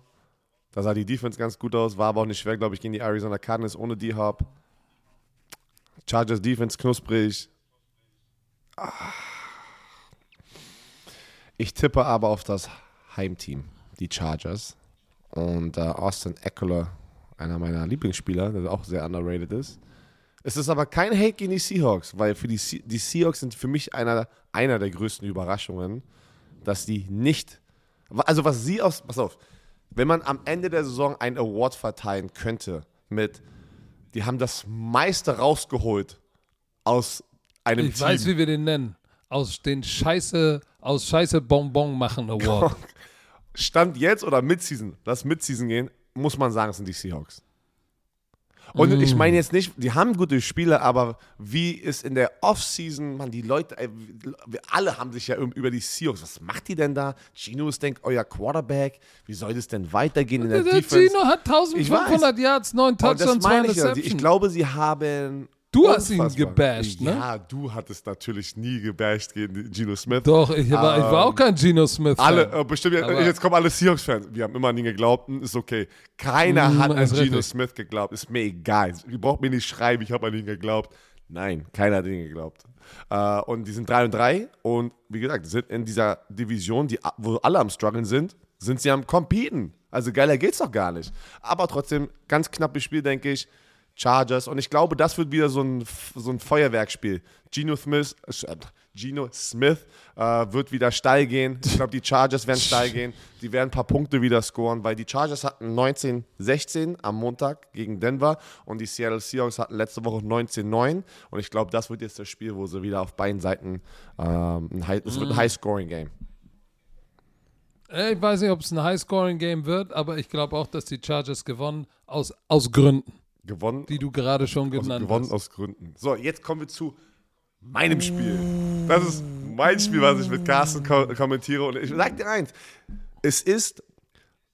Da sah die Defense ganz gut aus, war aber auch nicht schwer, glaube ich, gegen die Arizona Cardinals ohne D-Hop. Chargers Defense knusprig. Ich tippe aber auf das Heimteam, die Chargers. Und äh, Austin Eckler, einer meiner Lieblingsspieler, der auch sehr underrated ist. Es ist aber kein Hate gegen die Seahawks, weil für die, Se die Seahawks sind für mich einer, einer der größten Überraschungen, dass die nicht. Also, was sie aus. Pass auf, wenn man am Ende der Saison einen Award verteilen könnte mit, die haben das meiste rausgeholt aus einem Ich Team. weiß, wie wir den nennen. Aus den Scheiße, aus Scheiße Bonbon machen Award. Stand jetzt oder Midseason, lass Midseason gehen, muss man sagen, es sind die Seahawks. Und ich Mm. meine jetzt nicht, die haben gute Spiele, aber wie ist in der Offseason, man, die Leute, ey, wir alle haben sich ja über die Seahawks, was macht die denn da? Gino ist, denkt, euer Quarterback, wie soll das denn weitergehen in der, Der Defense? Gino hat 1500 Yards, 9 Und das Touchdowns, 2 meine ich ja. Ich glaube, sie haben. Du hast ihn gebasht, ne? Ja, du hattest natürlich nie gebasht gegen Gino Smith. Doch, ich war, ich war auch kein Gino Smith. Alle, äh, bestimmt, Aber- jetzt kommen alle Seahawks-Fans. Wir haben immer an ihn geglaubt, ist okay. Keiner Mm, hat an richtig. Smith geglaubt. Ist mir egal. Ihr braucht mir nicht schreiben, ich habe an ihn geglaubt. Nein, keiner hat an ihn geglaubt. Äh, und die sind 3 und 3 und wie gesagt, sind in dieser Division, die, wo alle am struggeln sind, sind sie am competen. Also geiler geht's doch gar nicht. Aber trotzdem, ganz knappes Spiel, denke ich. Chargers. Und ich glaube, das wird wieder so ein, so ein Feuerwerkspiel. Geno Smith, äh, Geno Smith äh, wird wieder steil gehen. Ich glaube, die Chargers werden steil gehen. Die werden ein paar Punkte wieder scoren, weil die Chargers hatten 19-16 am Montag gegen Denver und die Seattle Seahawks hatten letzte Woche 19-9. Und ich glaube, das wird jetzt das Spiel, wo sie wieder auf beiden Seiten ähm, ein High, es wird ein High-Scoring-Game. Äh, Ich weiß nicht, ob es ein High-Scoring-Game wird, aber ich glaube auch, dass die Chargers gewonnen aus, aus Gründen, Gewonnen, die du gerade schon genannt gewonnen hast. aus Gründen. So, jetzt kommen wir zu meinem Spiel. Das ist mein Spiel, was ich mit Carsten ko kommentiere. Und ich sag dir eins, es ist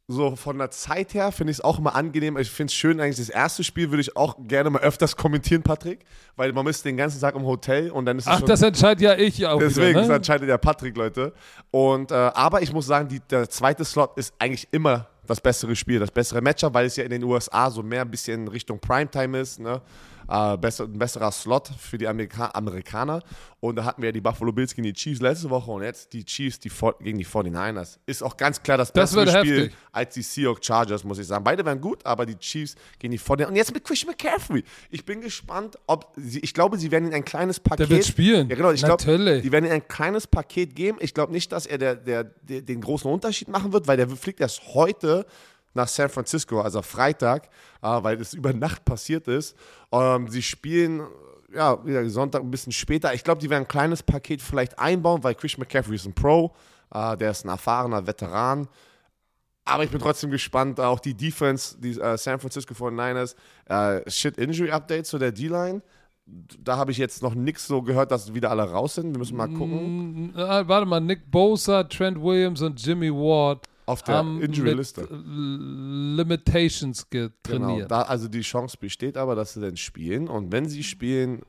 so von der Zeit her, finde ich es auch immer angenehm. Ich finde es schön, eigentlich das erste Spiel würde ich auch gerne mal öfters kommentieren, Patrick, weil man ist den ganzen Tag im Hotel und dann ist es Ach, das entscheidet ja ich auch Deswegen wieder, das ne? entscheidet der Patrick, Leute. Und, äh, aber ich muss sagen, die, der zweite Slot ist eigentlich immer das bessere Spiel, das bessere Matchup, weil es ja in den USA so mehr ein bisschen Richtung Primetime ist. Ne? Äh, besser, ein besserer Slot für die Amerika Amerikaner. Und da hatten wir ja die Buffalo Bills gegen die Chiefs letzte Woche und jetzt die Chiefs die, gegen die 49ers. Ist auch ganz klar das Das bessere Spiel heftig. als die Seahawks Chargers, muss ich sagen. Beide wären gut, aber die Chiefs gegen die 49ers. Und jetzt mit Christian McCaffrey. Ich bin gespannt, ob sie, ich glaube, sie werden in ein kleines Paket. wird spielen. Ja, genau. Ich glaube, Natürlich. die werden ihm ein kleines Paket geben. Ich glaube nicht, dass er der, der, der, den großen Unterschied machen wird, weil der fliegt erst heute nach San Francisco, also Freitag, äh, weil das über Nacht passiert ist. Ähm, sie spielen ja, wieder Sonntag ein bisschen später. Ich glaube, die werden ein kleines Paket vielleicht einbauen, weil Chris McCaffrey ist ein Pro, äh, der ist ein erfahrener Veteran. Aber ich bin trotzdem gespannt, auch die Defense, die äh, San Francisco 49ers, äh, Shit Injury Update zu der D-Line. Da habe ich jetzt noch nichts so gehört, dass wieder alle raus sind. Wir müssen mal gucken. Mm, warte mal, Nick Bosa, Trent Williams und Jimmy Ward Auf der haben Injury-Liste. mit, Limitations Genau, getrainiert. da, also die Chance besteht aber, dass sie dann spielen. Und wenn sie spielen,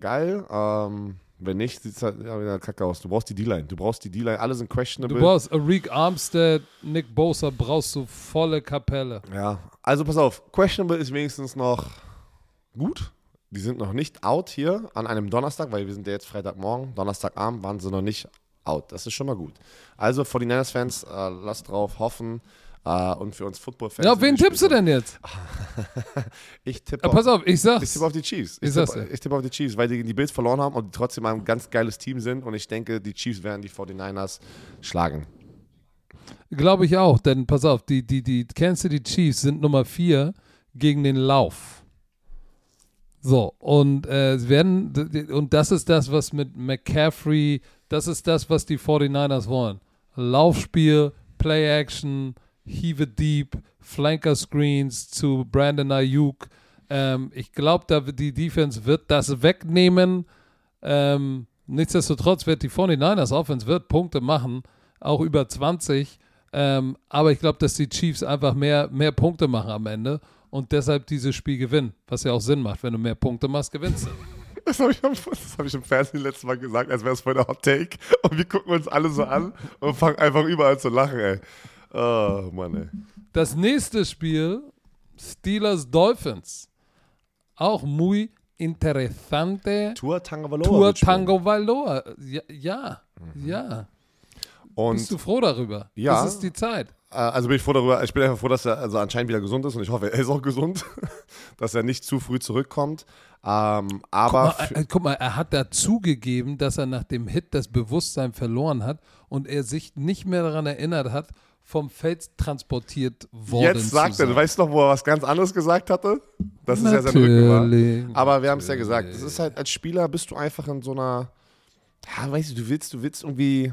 geil. Ähm, wenn nicht, sieht es halt ja, wieder kacke aus. Du brauchst die D-Line. Du brauchst die D-Line. Alle sind questionable. Du brauchst Arik Armstead, Nick Bosa, brauchst du volle Kapelle. Ja, also pass auf. Questionable ist wenigstens noch gut. Die sind noch nicht out hier an einem Donnerstag, weil wir sind ja jetzt Freitagmorgen. Donnerstagabend waren sie noch nicht out. Das ist schon mal gut. Also 49ers-Fans, äh, lasst drauf hoffen. Äh, und für uns Football-Fans. Ja, auf wen tippst du denn jetzt? Ich tippe Ja, auf, pass auf, ich ich tippe auf die Chiefs. Ich Ich tippe, dir. ich tippe auf die Chiefs, weil die gegen die Bills verloren haben und trotzdem ein ganz geiles Team sind. Und ich denke, die Chiefs werden die 49ers schlagen. Glaube ich auch, denn pass auf, die, die, die Kansas City Chiefs sind Nummer 4 gegen den Lauf. So, und äh, werden, und das ist das, was mit McCaffrey, das ist das, was die 49ers wollen. Laufspiel, Play-Action, Heave it Deep, Flanker-Screens zu Brandon Ayuk. Ähm, ich glaube, die Defense wird das wegnehmen. Ähm, nichtsdestotrotz wird die 49ers Offense wird Punkte machen, auch über 20. Ähm, aber ich glaube, dass die Chiefs einfach mehr, mehr Punkte machen am Ende und deshalb dieses Spiel gewinnen. Was ja auch Sinn macht, wenn du mehr Punkte machst, gewinnst du. Das habe ich, hab ich im Fernsehen letztes Mal gesagt, als wäre es voll der Hot Take. Und wir gucken uns alle so an und fangen einfach überall zu lachen, ey. Oh, Mann, ey. Das nächste Spiel, Steelers Dolphins. Auch muy interesante. Tour Tagovailoa. Tour wird spielen. Tango Valoa. Ja, ja. Mhm. ja. Und Bist du froh darüber? Ja. Das ist die Zeit. Äh, Also bin ich froh darüber. Ich bin einfach froh, dass er also anscheinend wieder gesund ist und ich hoffe, er ist auch gesund, dass er nicht zu früh zurückkommt. Ähm, aber Guck mal, äh, guck mal, er hat da zugegeben, dass er nach dem Hit das Bewusstsein verloren hat und er sich nicht mehr daran erinnert hat, vom Feld transportiert worden jetzt sagt er, du weißt noch, wo er was ganz anderes gesagt hatte? Das ist ja sein Rücken war. Aber wir haben es ja gesagt, es ist halt als Spieler bist du einfach in so einer, ja, weißt du, du willst, du willst irgendwie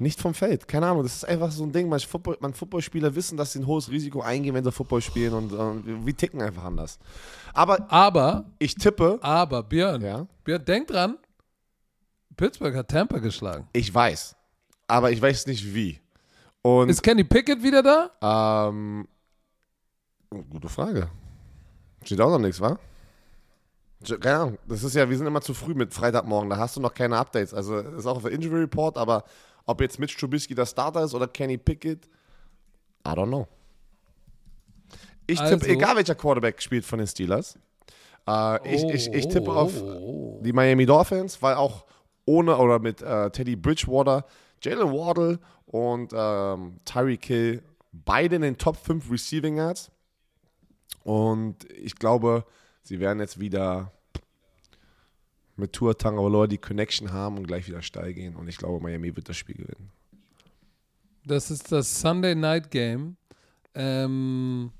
nicht vom Feld. Keine Ahnung, das ist einfach so ein Ding. Man, Football, man Footballspieler wissen, dass sie ein hohes Risiko eingehen, wenn sie Football spielen und, und wir ticken einfach anders. Aber Aber, ich tippe, aber, Björn, ja, Björn, denk dran, Pittsburgh hat Tampa geschlagen. ich weiß, aber ich weiß nicht wie. Und Ist Kenny Pickett wieder da? Ähm, gute Frage. Steht auch noch nichts, wa? Keine Ahnung. Das ist ja, wir sind immer zu früh mit Freitagmorgen. Da hast du noch keine Updates. Also ist auch auf der Injury Report, aber ob jetzt Mitch Trubisky der Starter ist oder Kenny Pickett, I don't know. Ich Also- tippe, egal welcher Quarterback spielt von den Steelers, äh, ich, ich, ich tippe Oh, auf oh, oh. die Miami Dolphins, weil auch ohne oder mit äh, Teddy Bridgewater, Jalen Waddle und ähm, Tyreek Hill beide in den Top 5 Receiving Yards. Und ich glaube, sie werden jetzt wieder mit Tua Tagovailoa die Connection haben und gleich wieder steil gehen. Und ich glaube, Miami wird das Spiel gewinnen. Das ist das Sunday Night Game. Ähm,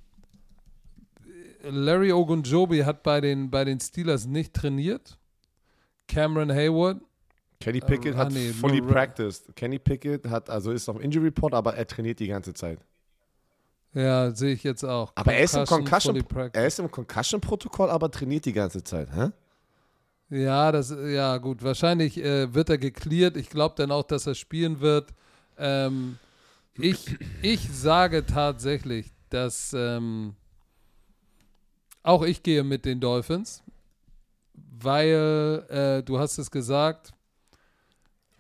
Larry Ogunjobi hat bei den, bei den Steelers nicht trainiert. Cameron Hayward. Kenny Pickett ah, hat nee, fully practiced. Kenny Pickett hat, also ist auf Injury Report, aber er trainiert die ganze Zeit. Ja, sehe ich jetzt auch. Aber er ist im Concussion, er ist im Concussion-Protokoll, aber trainiert die ganze Zeit. Hä? Ja, das, ja, gut. Wahrscheinlich äh, wird er geklärt. Ich glaube dann auch, dass er spielen wird. Ähm, ich, ich sage tatsächlich, dass ähm, auch ich gehe mit den Dolphins, weil äh, du hast es gesagt,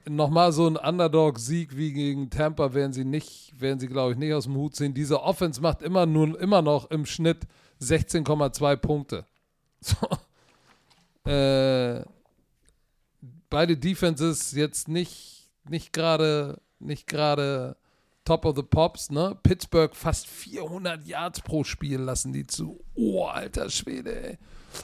nochmal so ein Underdog-Sieg wie gegen Tampa werden sie nicht, werden sie, glaube ich, nicht aus dem Hut ziehen. Diese Offense macht immer nur immer noch im Schnitt 16,2 Punkte. So. Äh, beide Defenses jetzt nicht, nicht gerade nicht gerade Top of the Pops, ne? Pittsburgh fast 400 Yards pro Spiel lassen die zu. Oh, alter Schwede, ey.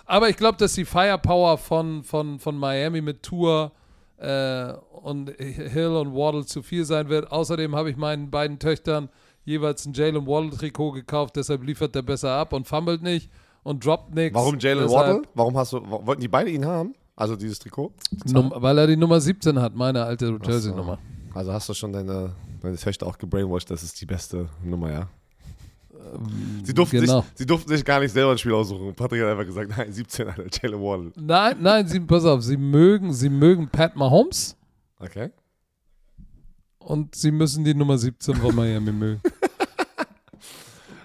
Aber ich glaube, dass die Firepower von, von, von Miami mit Tour äh, und Hill und Waddle zu viel sein wird. Außerdem habe ich meinen beiden Töchtern jeweils ein Jalen Waddle-Trikot gekauft, deshalb liefert der besser ab und fummelt nicht und droppt nichts. Warum Jalen Waddle? Warum hast du, wo- wollten die beide ihn haben? Also dieses Trikot? Num weil er die Nummer 17 hat, meine alte Jersey-Nummer. Also hast du schon deine, deine Töchter auch gebrainwashed, das ist die beste Nummer, ja? Sie durften, genau. sich, sie durften sich gar nicht selber ein Spiel aussuchen. Patrick hat einfach gesagt, nein, 17, Alter, Jalen Waddle. Nein, nein, sie, pass auf, sie mögen, sie mögen Pat Mahomes Okay. und sie müssen die Nummer 17 von Miami mögen.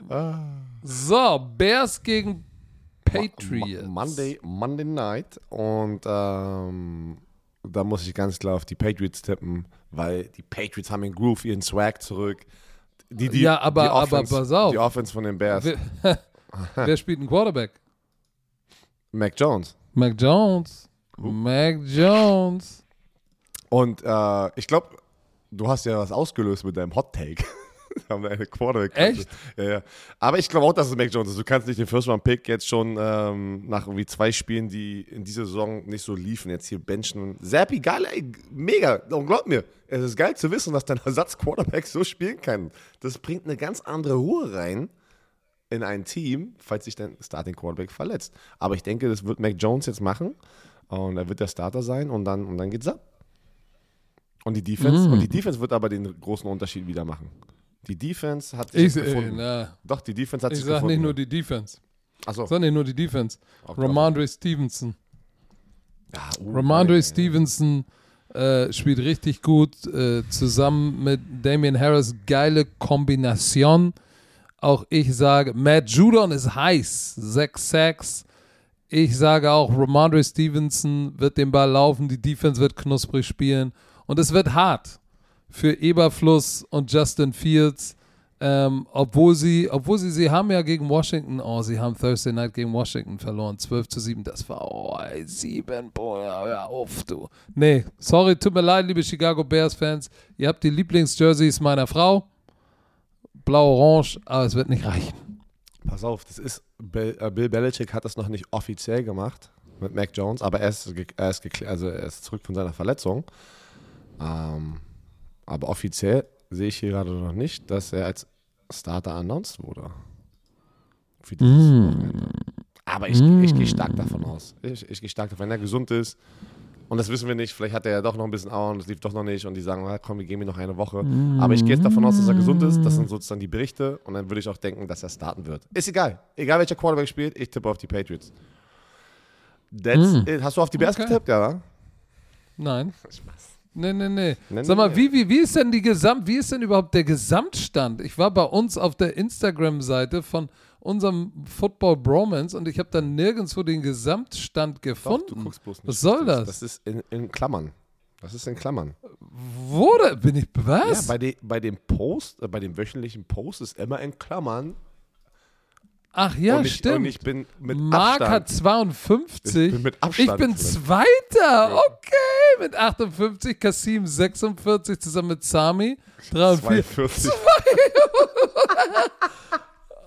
Ah. So, Bears gegen Patriots. Mo- Monday, Monday Night und ähm, da muss ich ganz klar auf die Patriots tippen, weil die Patriots haben den Groove, ihren Swag zurück. Die, die, Ja, aber- die aber Offense, pass auf. Die Offense von den Bears. Wer, wer spielt einen Quarterback? Mac Jones. Mac Jones. Mac Jones. Und äh, ich glaube, du hast ja was ausgelöst mit deinem Hot Take. Wir haben eine Quarterback. Echt? Ja, ja. Aber ich glaube auch, dass es Mac Jones ist. Du kannst nicht den First Round Pick jetzt schon ähm, nach irgendwie zwei Spielen, die in dieser Saison nicht so liefen, jetzt hier benchen. Zappi, geil, ey, mega. Und glaub mir, es ist geil zu wissen, dass dein Ersatz-Quarterback so spielen kann. Das bringt eine ganz andere Ruhe rein in ein Team, falls sich dein Starting Quarterback verletzt. Aber ich denke, das wird Mac Jones jetzt machen. Und er wird der Starter sein und dann, und dann geht's ab. Und die Defense, Mm. und die Defense wird aber den großen Unterschied wieder machen. Die Defense hat sich Ich, äh, gefunden. na, Doch, die Defense hat ich sich sag gefunden. nicht nur die Defense. Achso. Ich sag nicht nur die Defense. Okay. Ramondre Stevenson. Ja, uh, Ramondre ey. Stevenson äh, spielt richtig gut. Äh, zusammen mit Damian Harris. Geile Kombination. Auch ich sage, Matt Judon ist heiß. Sechs Sacks. Ich sage auch, Ramondre Stevenson wird den Ball laufen. Die Defense wird knusprig spielen. Und es wird hart für Eberfluss und Justin Fields. Ähm, obwohl sie, obwohl sie, sie haben ja gegen Washington, oh, sie haben Thursday Night gegen Washington verloren, 12 zu 7, das war, oh, ey, 7, boah, ja, auf, du. Nee, sorry, tut mir leid, liebe Chicago Bears-Fans, ihr habt die Lieblingsjerseys meiner Frau, blau-orange, aber es wird nicht reichen. Pass auf, das ist, Bill, äh, Bill Belichick hat das noch nicht offiziell gemacht mit Mac Jones, aber er ist, er ist, also er ist zurück von seiner Verletzung. Ähm, aber offiziell sehe ich hier gerade noch nicht, dass er als Starter announced wurde. Mm. Aber ich, mm. ich gehe stark davon aus. Ich, ich gehe stark davon, wenn er gesund ist. Und das wissen wir nicht. Vielleicht hat er ja doch noch ein bisschen Auer und es lief doch noch nicht. Und die sagen, komm, wir geben ihm noch eine Woche. Mm. Aber ich gehe jetzt davon aus, dass er gesund ist. Das sind sozusagen die Berichte. Und dann würde ich auch denken, dass er starten wird. Ist egal. Egal welcher Quarterback spielt, ich tippe auf die Patriots. Mm. Hast du auf die Bears okay. getippt, ja? Nein. Spaß. Nee, nee, nee. nee Sag mal, wie, wie, wie ist denn die Gesamt, wie ist denn überhaupt der Gesamtstand? Ich war bei uns auf der Instagram-Seite von unserem Football Bromance und ich habe da nirgendwo den Gesamtstand gefunden. Doch, du guckst bloß nicht. Was soll das? Das ist in, in Klammern. Das ist in Klammern. Wo da, bin ich was? Ja, bei, de, bei dem Post, äh, bei dem wöchentlichen Post ist immer in Klammern Ach ja, und ich, stimmt. Und ich bin mit Mark Abstand. hat 52. Ich bin mit Abstand. Ich bin Zweiter. Okay, mit 58. Kasim 46 zusammen mit Sami 43.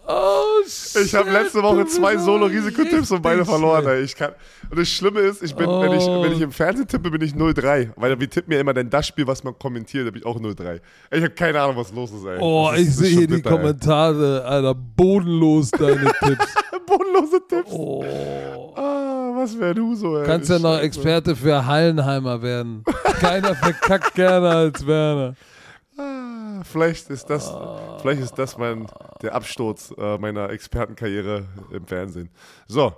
Oh, shit. Ich habe letzte Woche zwei Solo-Risikotipps und beide verloren. Ey. Ich kann, und das Schlimme ist, ich bin, oh. wenn, ich, wenn ich im Fernsehen tippe, bin ich 0-3. Weil wir tippen ja immer dann das Spiel, was man kommentiert, da bin ich auch 0-3. Ich habe keine Ahnung, was los ist, ey. Oh, ist, ich sehe hier die Kommentare, Alter. Bodenlos deine Tipps. Bodenlose Tipps. Oh. Ah, was wäre du so, ey. Kannst ja noch Experte für Hallenheimer werden. Keiner verkackt gerne als Werner. Vielleicht ist das, vielleicht ist das mein, der Absturz äh, meiner Expertenkarriere im Fernsehen. So.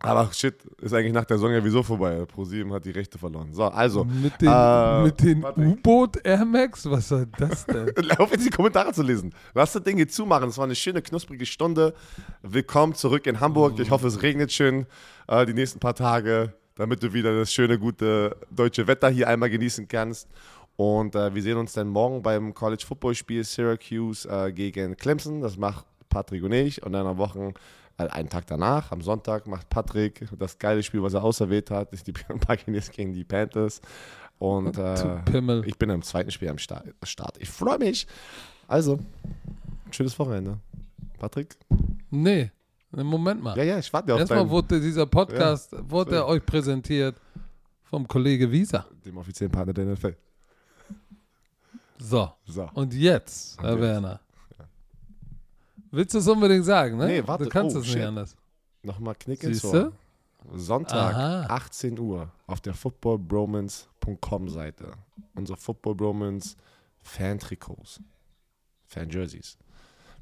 Aber shit, ist eigentlich nach der Saison ja wieso vorbei. ProSieben hat die Rechte verloren. So, also. Mit den, äh, den U-Boot Air Max? Was soll das denn? Lauf jetzt die Kommentare zu lesen. Lass das Ding jetzt zumachen. Das war eine schöne, knusprige Stunde. Willkommen zurück in Hamburg. Ich hoffe, es regnet schön äh, die nächsten paar Tage, damit du wieder das schöne, gute deutsche Wetter hier einmal genießen kannst. Und äh, wir sehen uns dann morgen beim College Football Spiel Syracuse äh, gegen Clemson. Das macht Patrick und ich. Und dann am Wochen, äh, einen Tag danach, am Sonntag, macht Patrick das geile Spiel, was er auserwählt hat, ist die Buccaneers gegen die Panthers. Und äh, ich bin im zweiten Spiel am Start. Ich freue mich. Also, schönes Wochenende. Patrick? Nee, Moment mal. Ja, ja, ich warte auf Erstmal wurde dieser Podcast, ja, wurde euch präsentiert vom Kollege Wieser. Dem offiziellen Partner der NFL. So. so. Und jetzt, Herr. Werner. Ja. Willst du es unbedingt sagen, ne? Nee, warte. Du kannst oh, es nicht anders. Nochmal Knick ins Ohr. Sonntag, Aha. 18 Uhr, auf der footballbromance.com Seite. Unsere Football Bromance Fan-Trikots. Fan-Jerseys.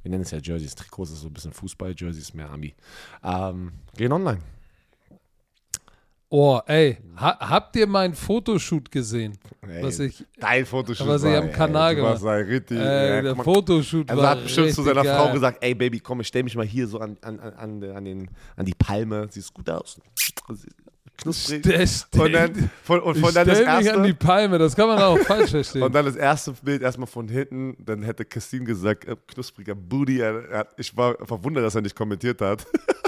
Wir nennen es ja Jerseys. Trikots ist so ein bisschen Fußball-Jerseys, mehr Ami. Ähm, gehen online. Oh, ey, ha, habt ihr meinen Fotoshoot gesehen? Ey, was ich, dein Fotoshoot was war, ich am Kanal ey, gemacht habe. Richtig, äh, ja, der Fotoshoot also war hat bestimmt zu seiner geil. Frau gesagt, ey Baby, komm, ich stell mich mal hier so an, an, an, an, den, an die Palme. Siehst gut aus. Knusprig. Und dann, von, und von dann das erste, mich an die Palme, das kann man auch falsch verstehen. Und dann das erste Bild erstmal von hinten, dann hätte Christine gesagt, äh, knuspriger Booty. ich war verwundert, dass er nicht kommentiert hat.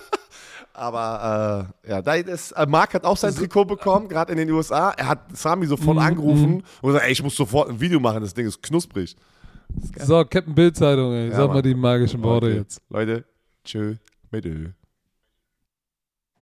Aber äh, ja, da ist, äh, Mark hat auch sein Trikot bekommen, gerade in den USA. Er hat Sami sofort mm, angerufen mm. und gesagt, ey, ich muss sofort ein Video machen, das Ding ist knusprig. Ist so, Captain Bild-Zeitung, ey. Ja, Sag Mann. mal die magischen Worte okay. jetzt. Leute, tschö, mit Ö.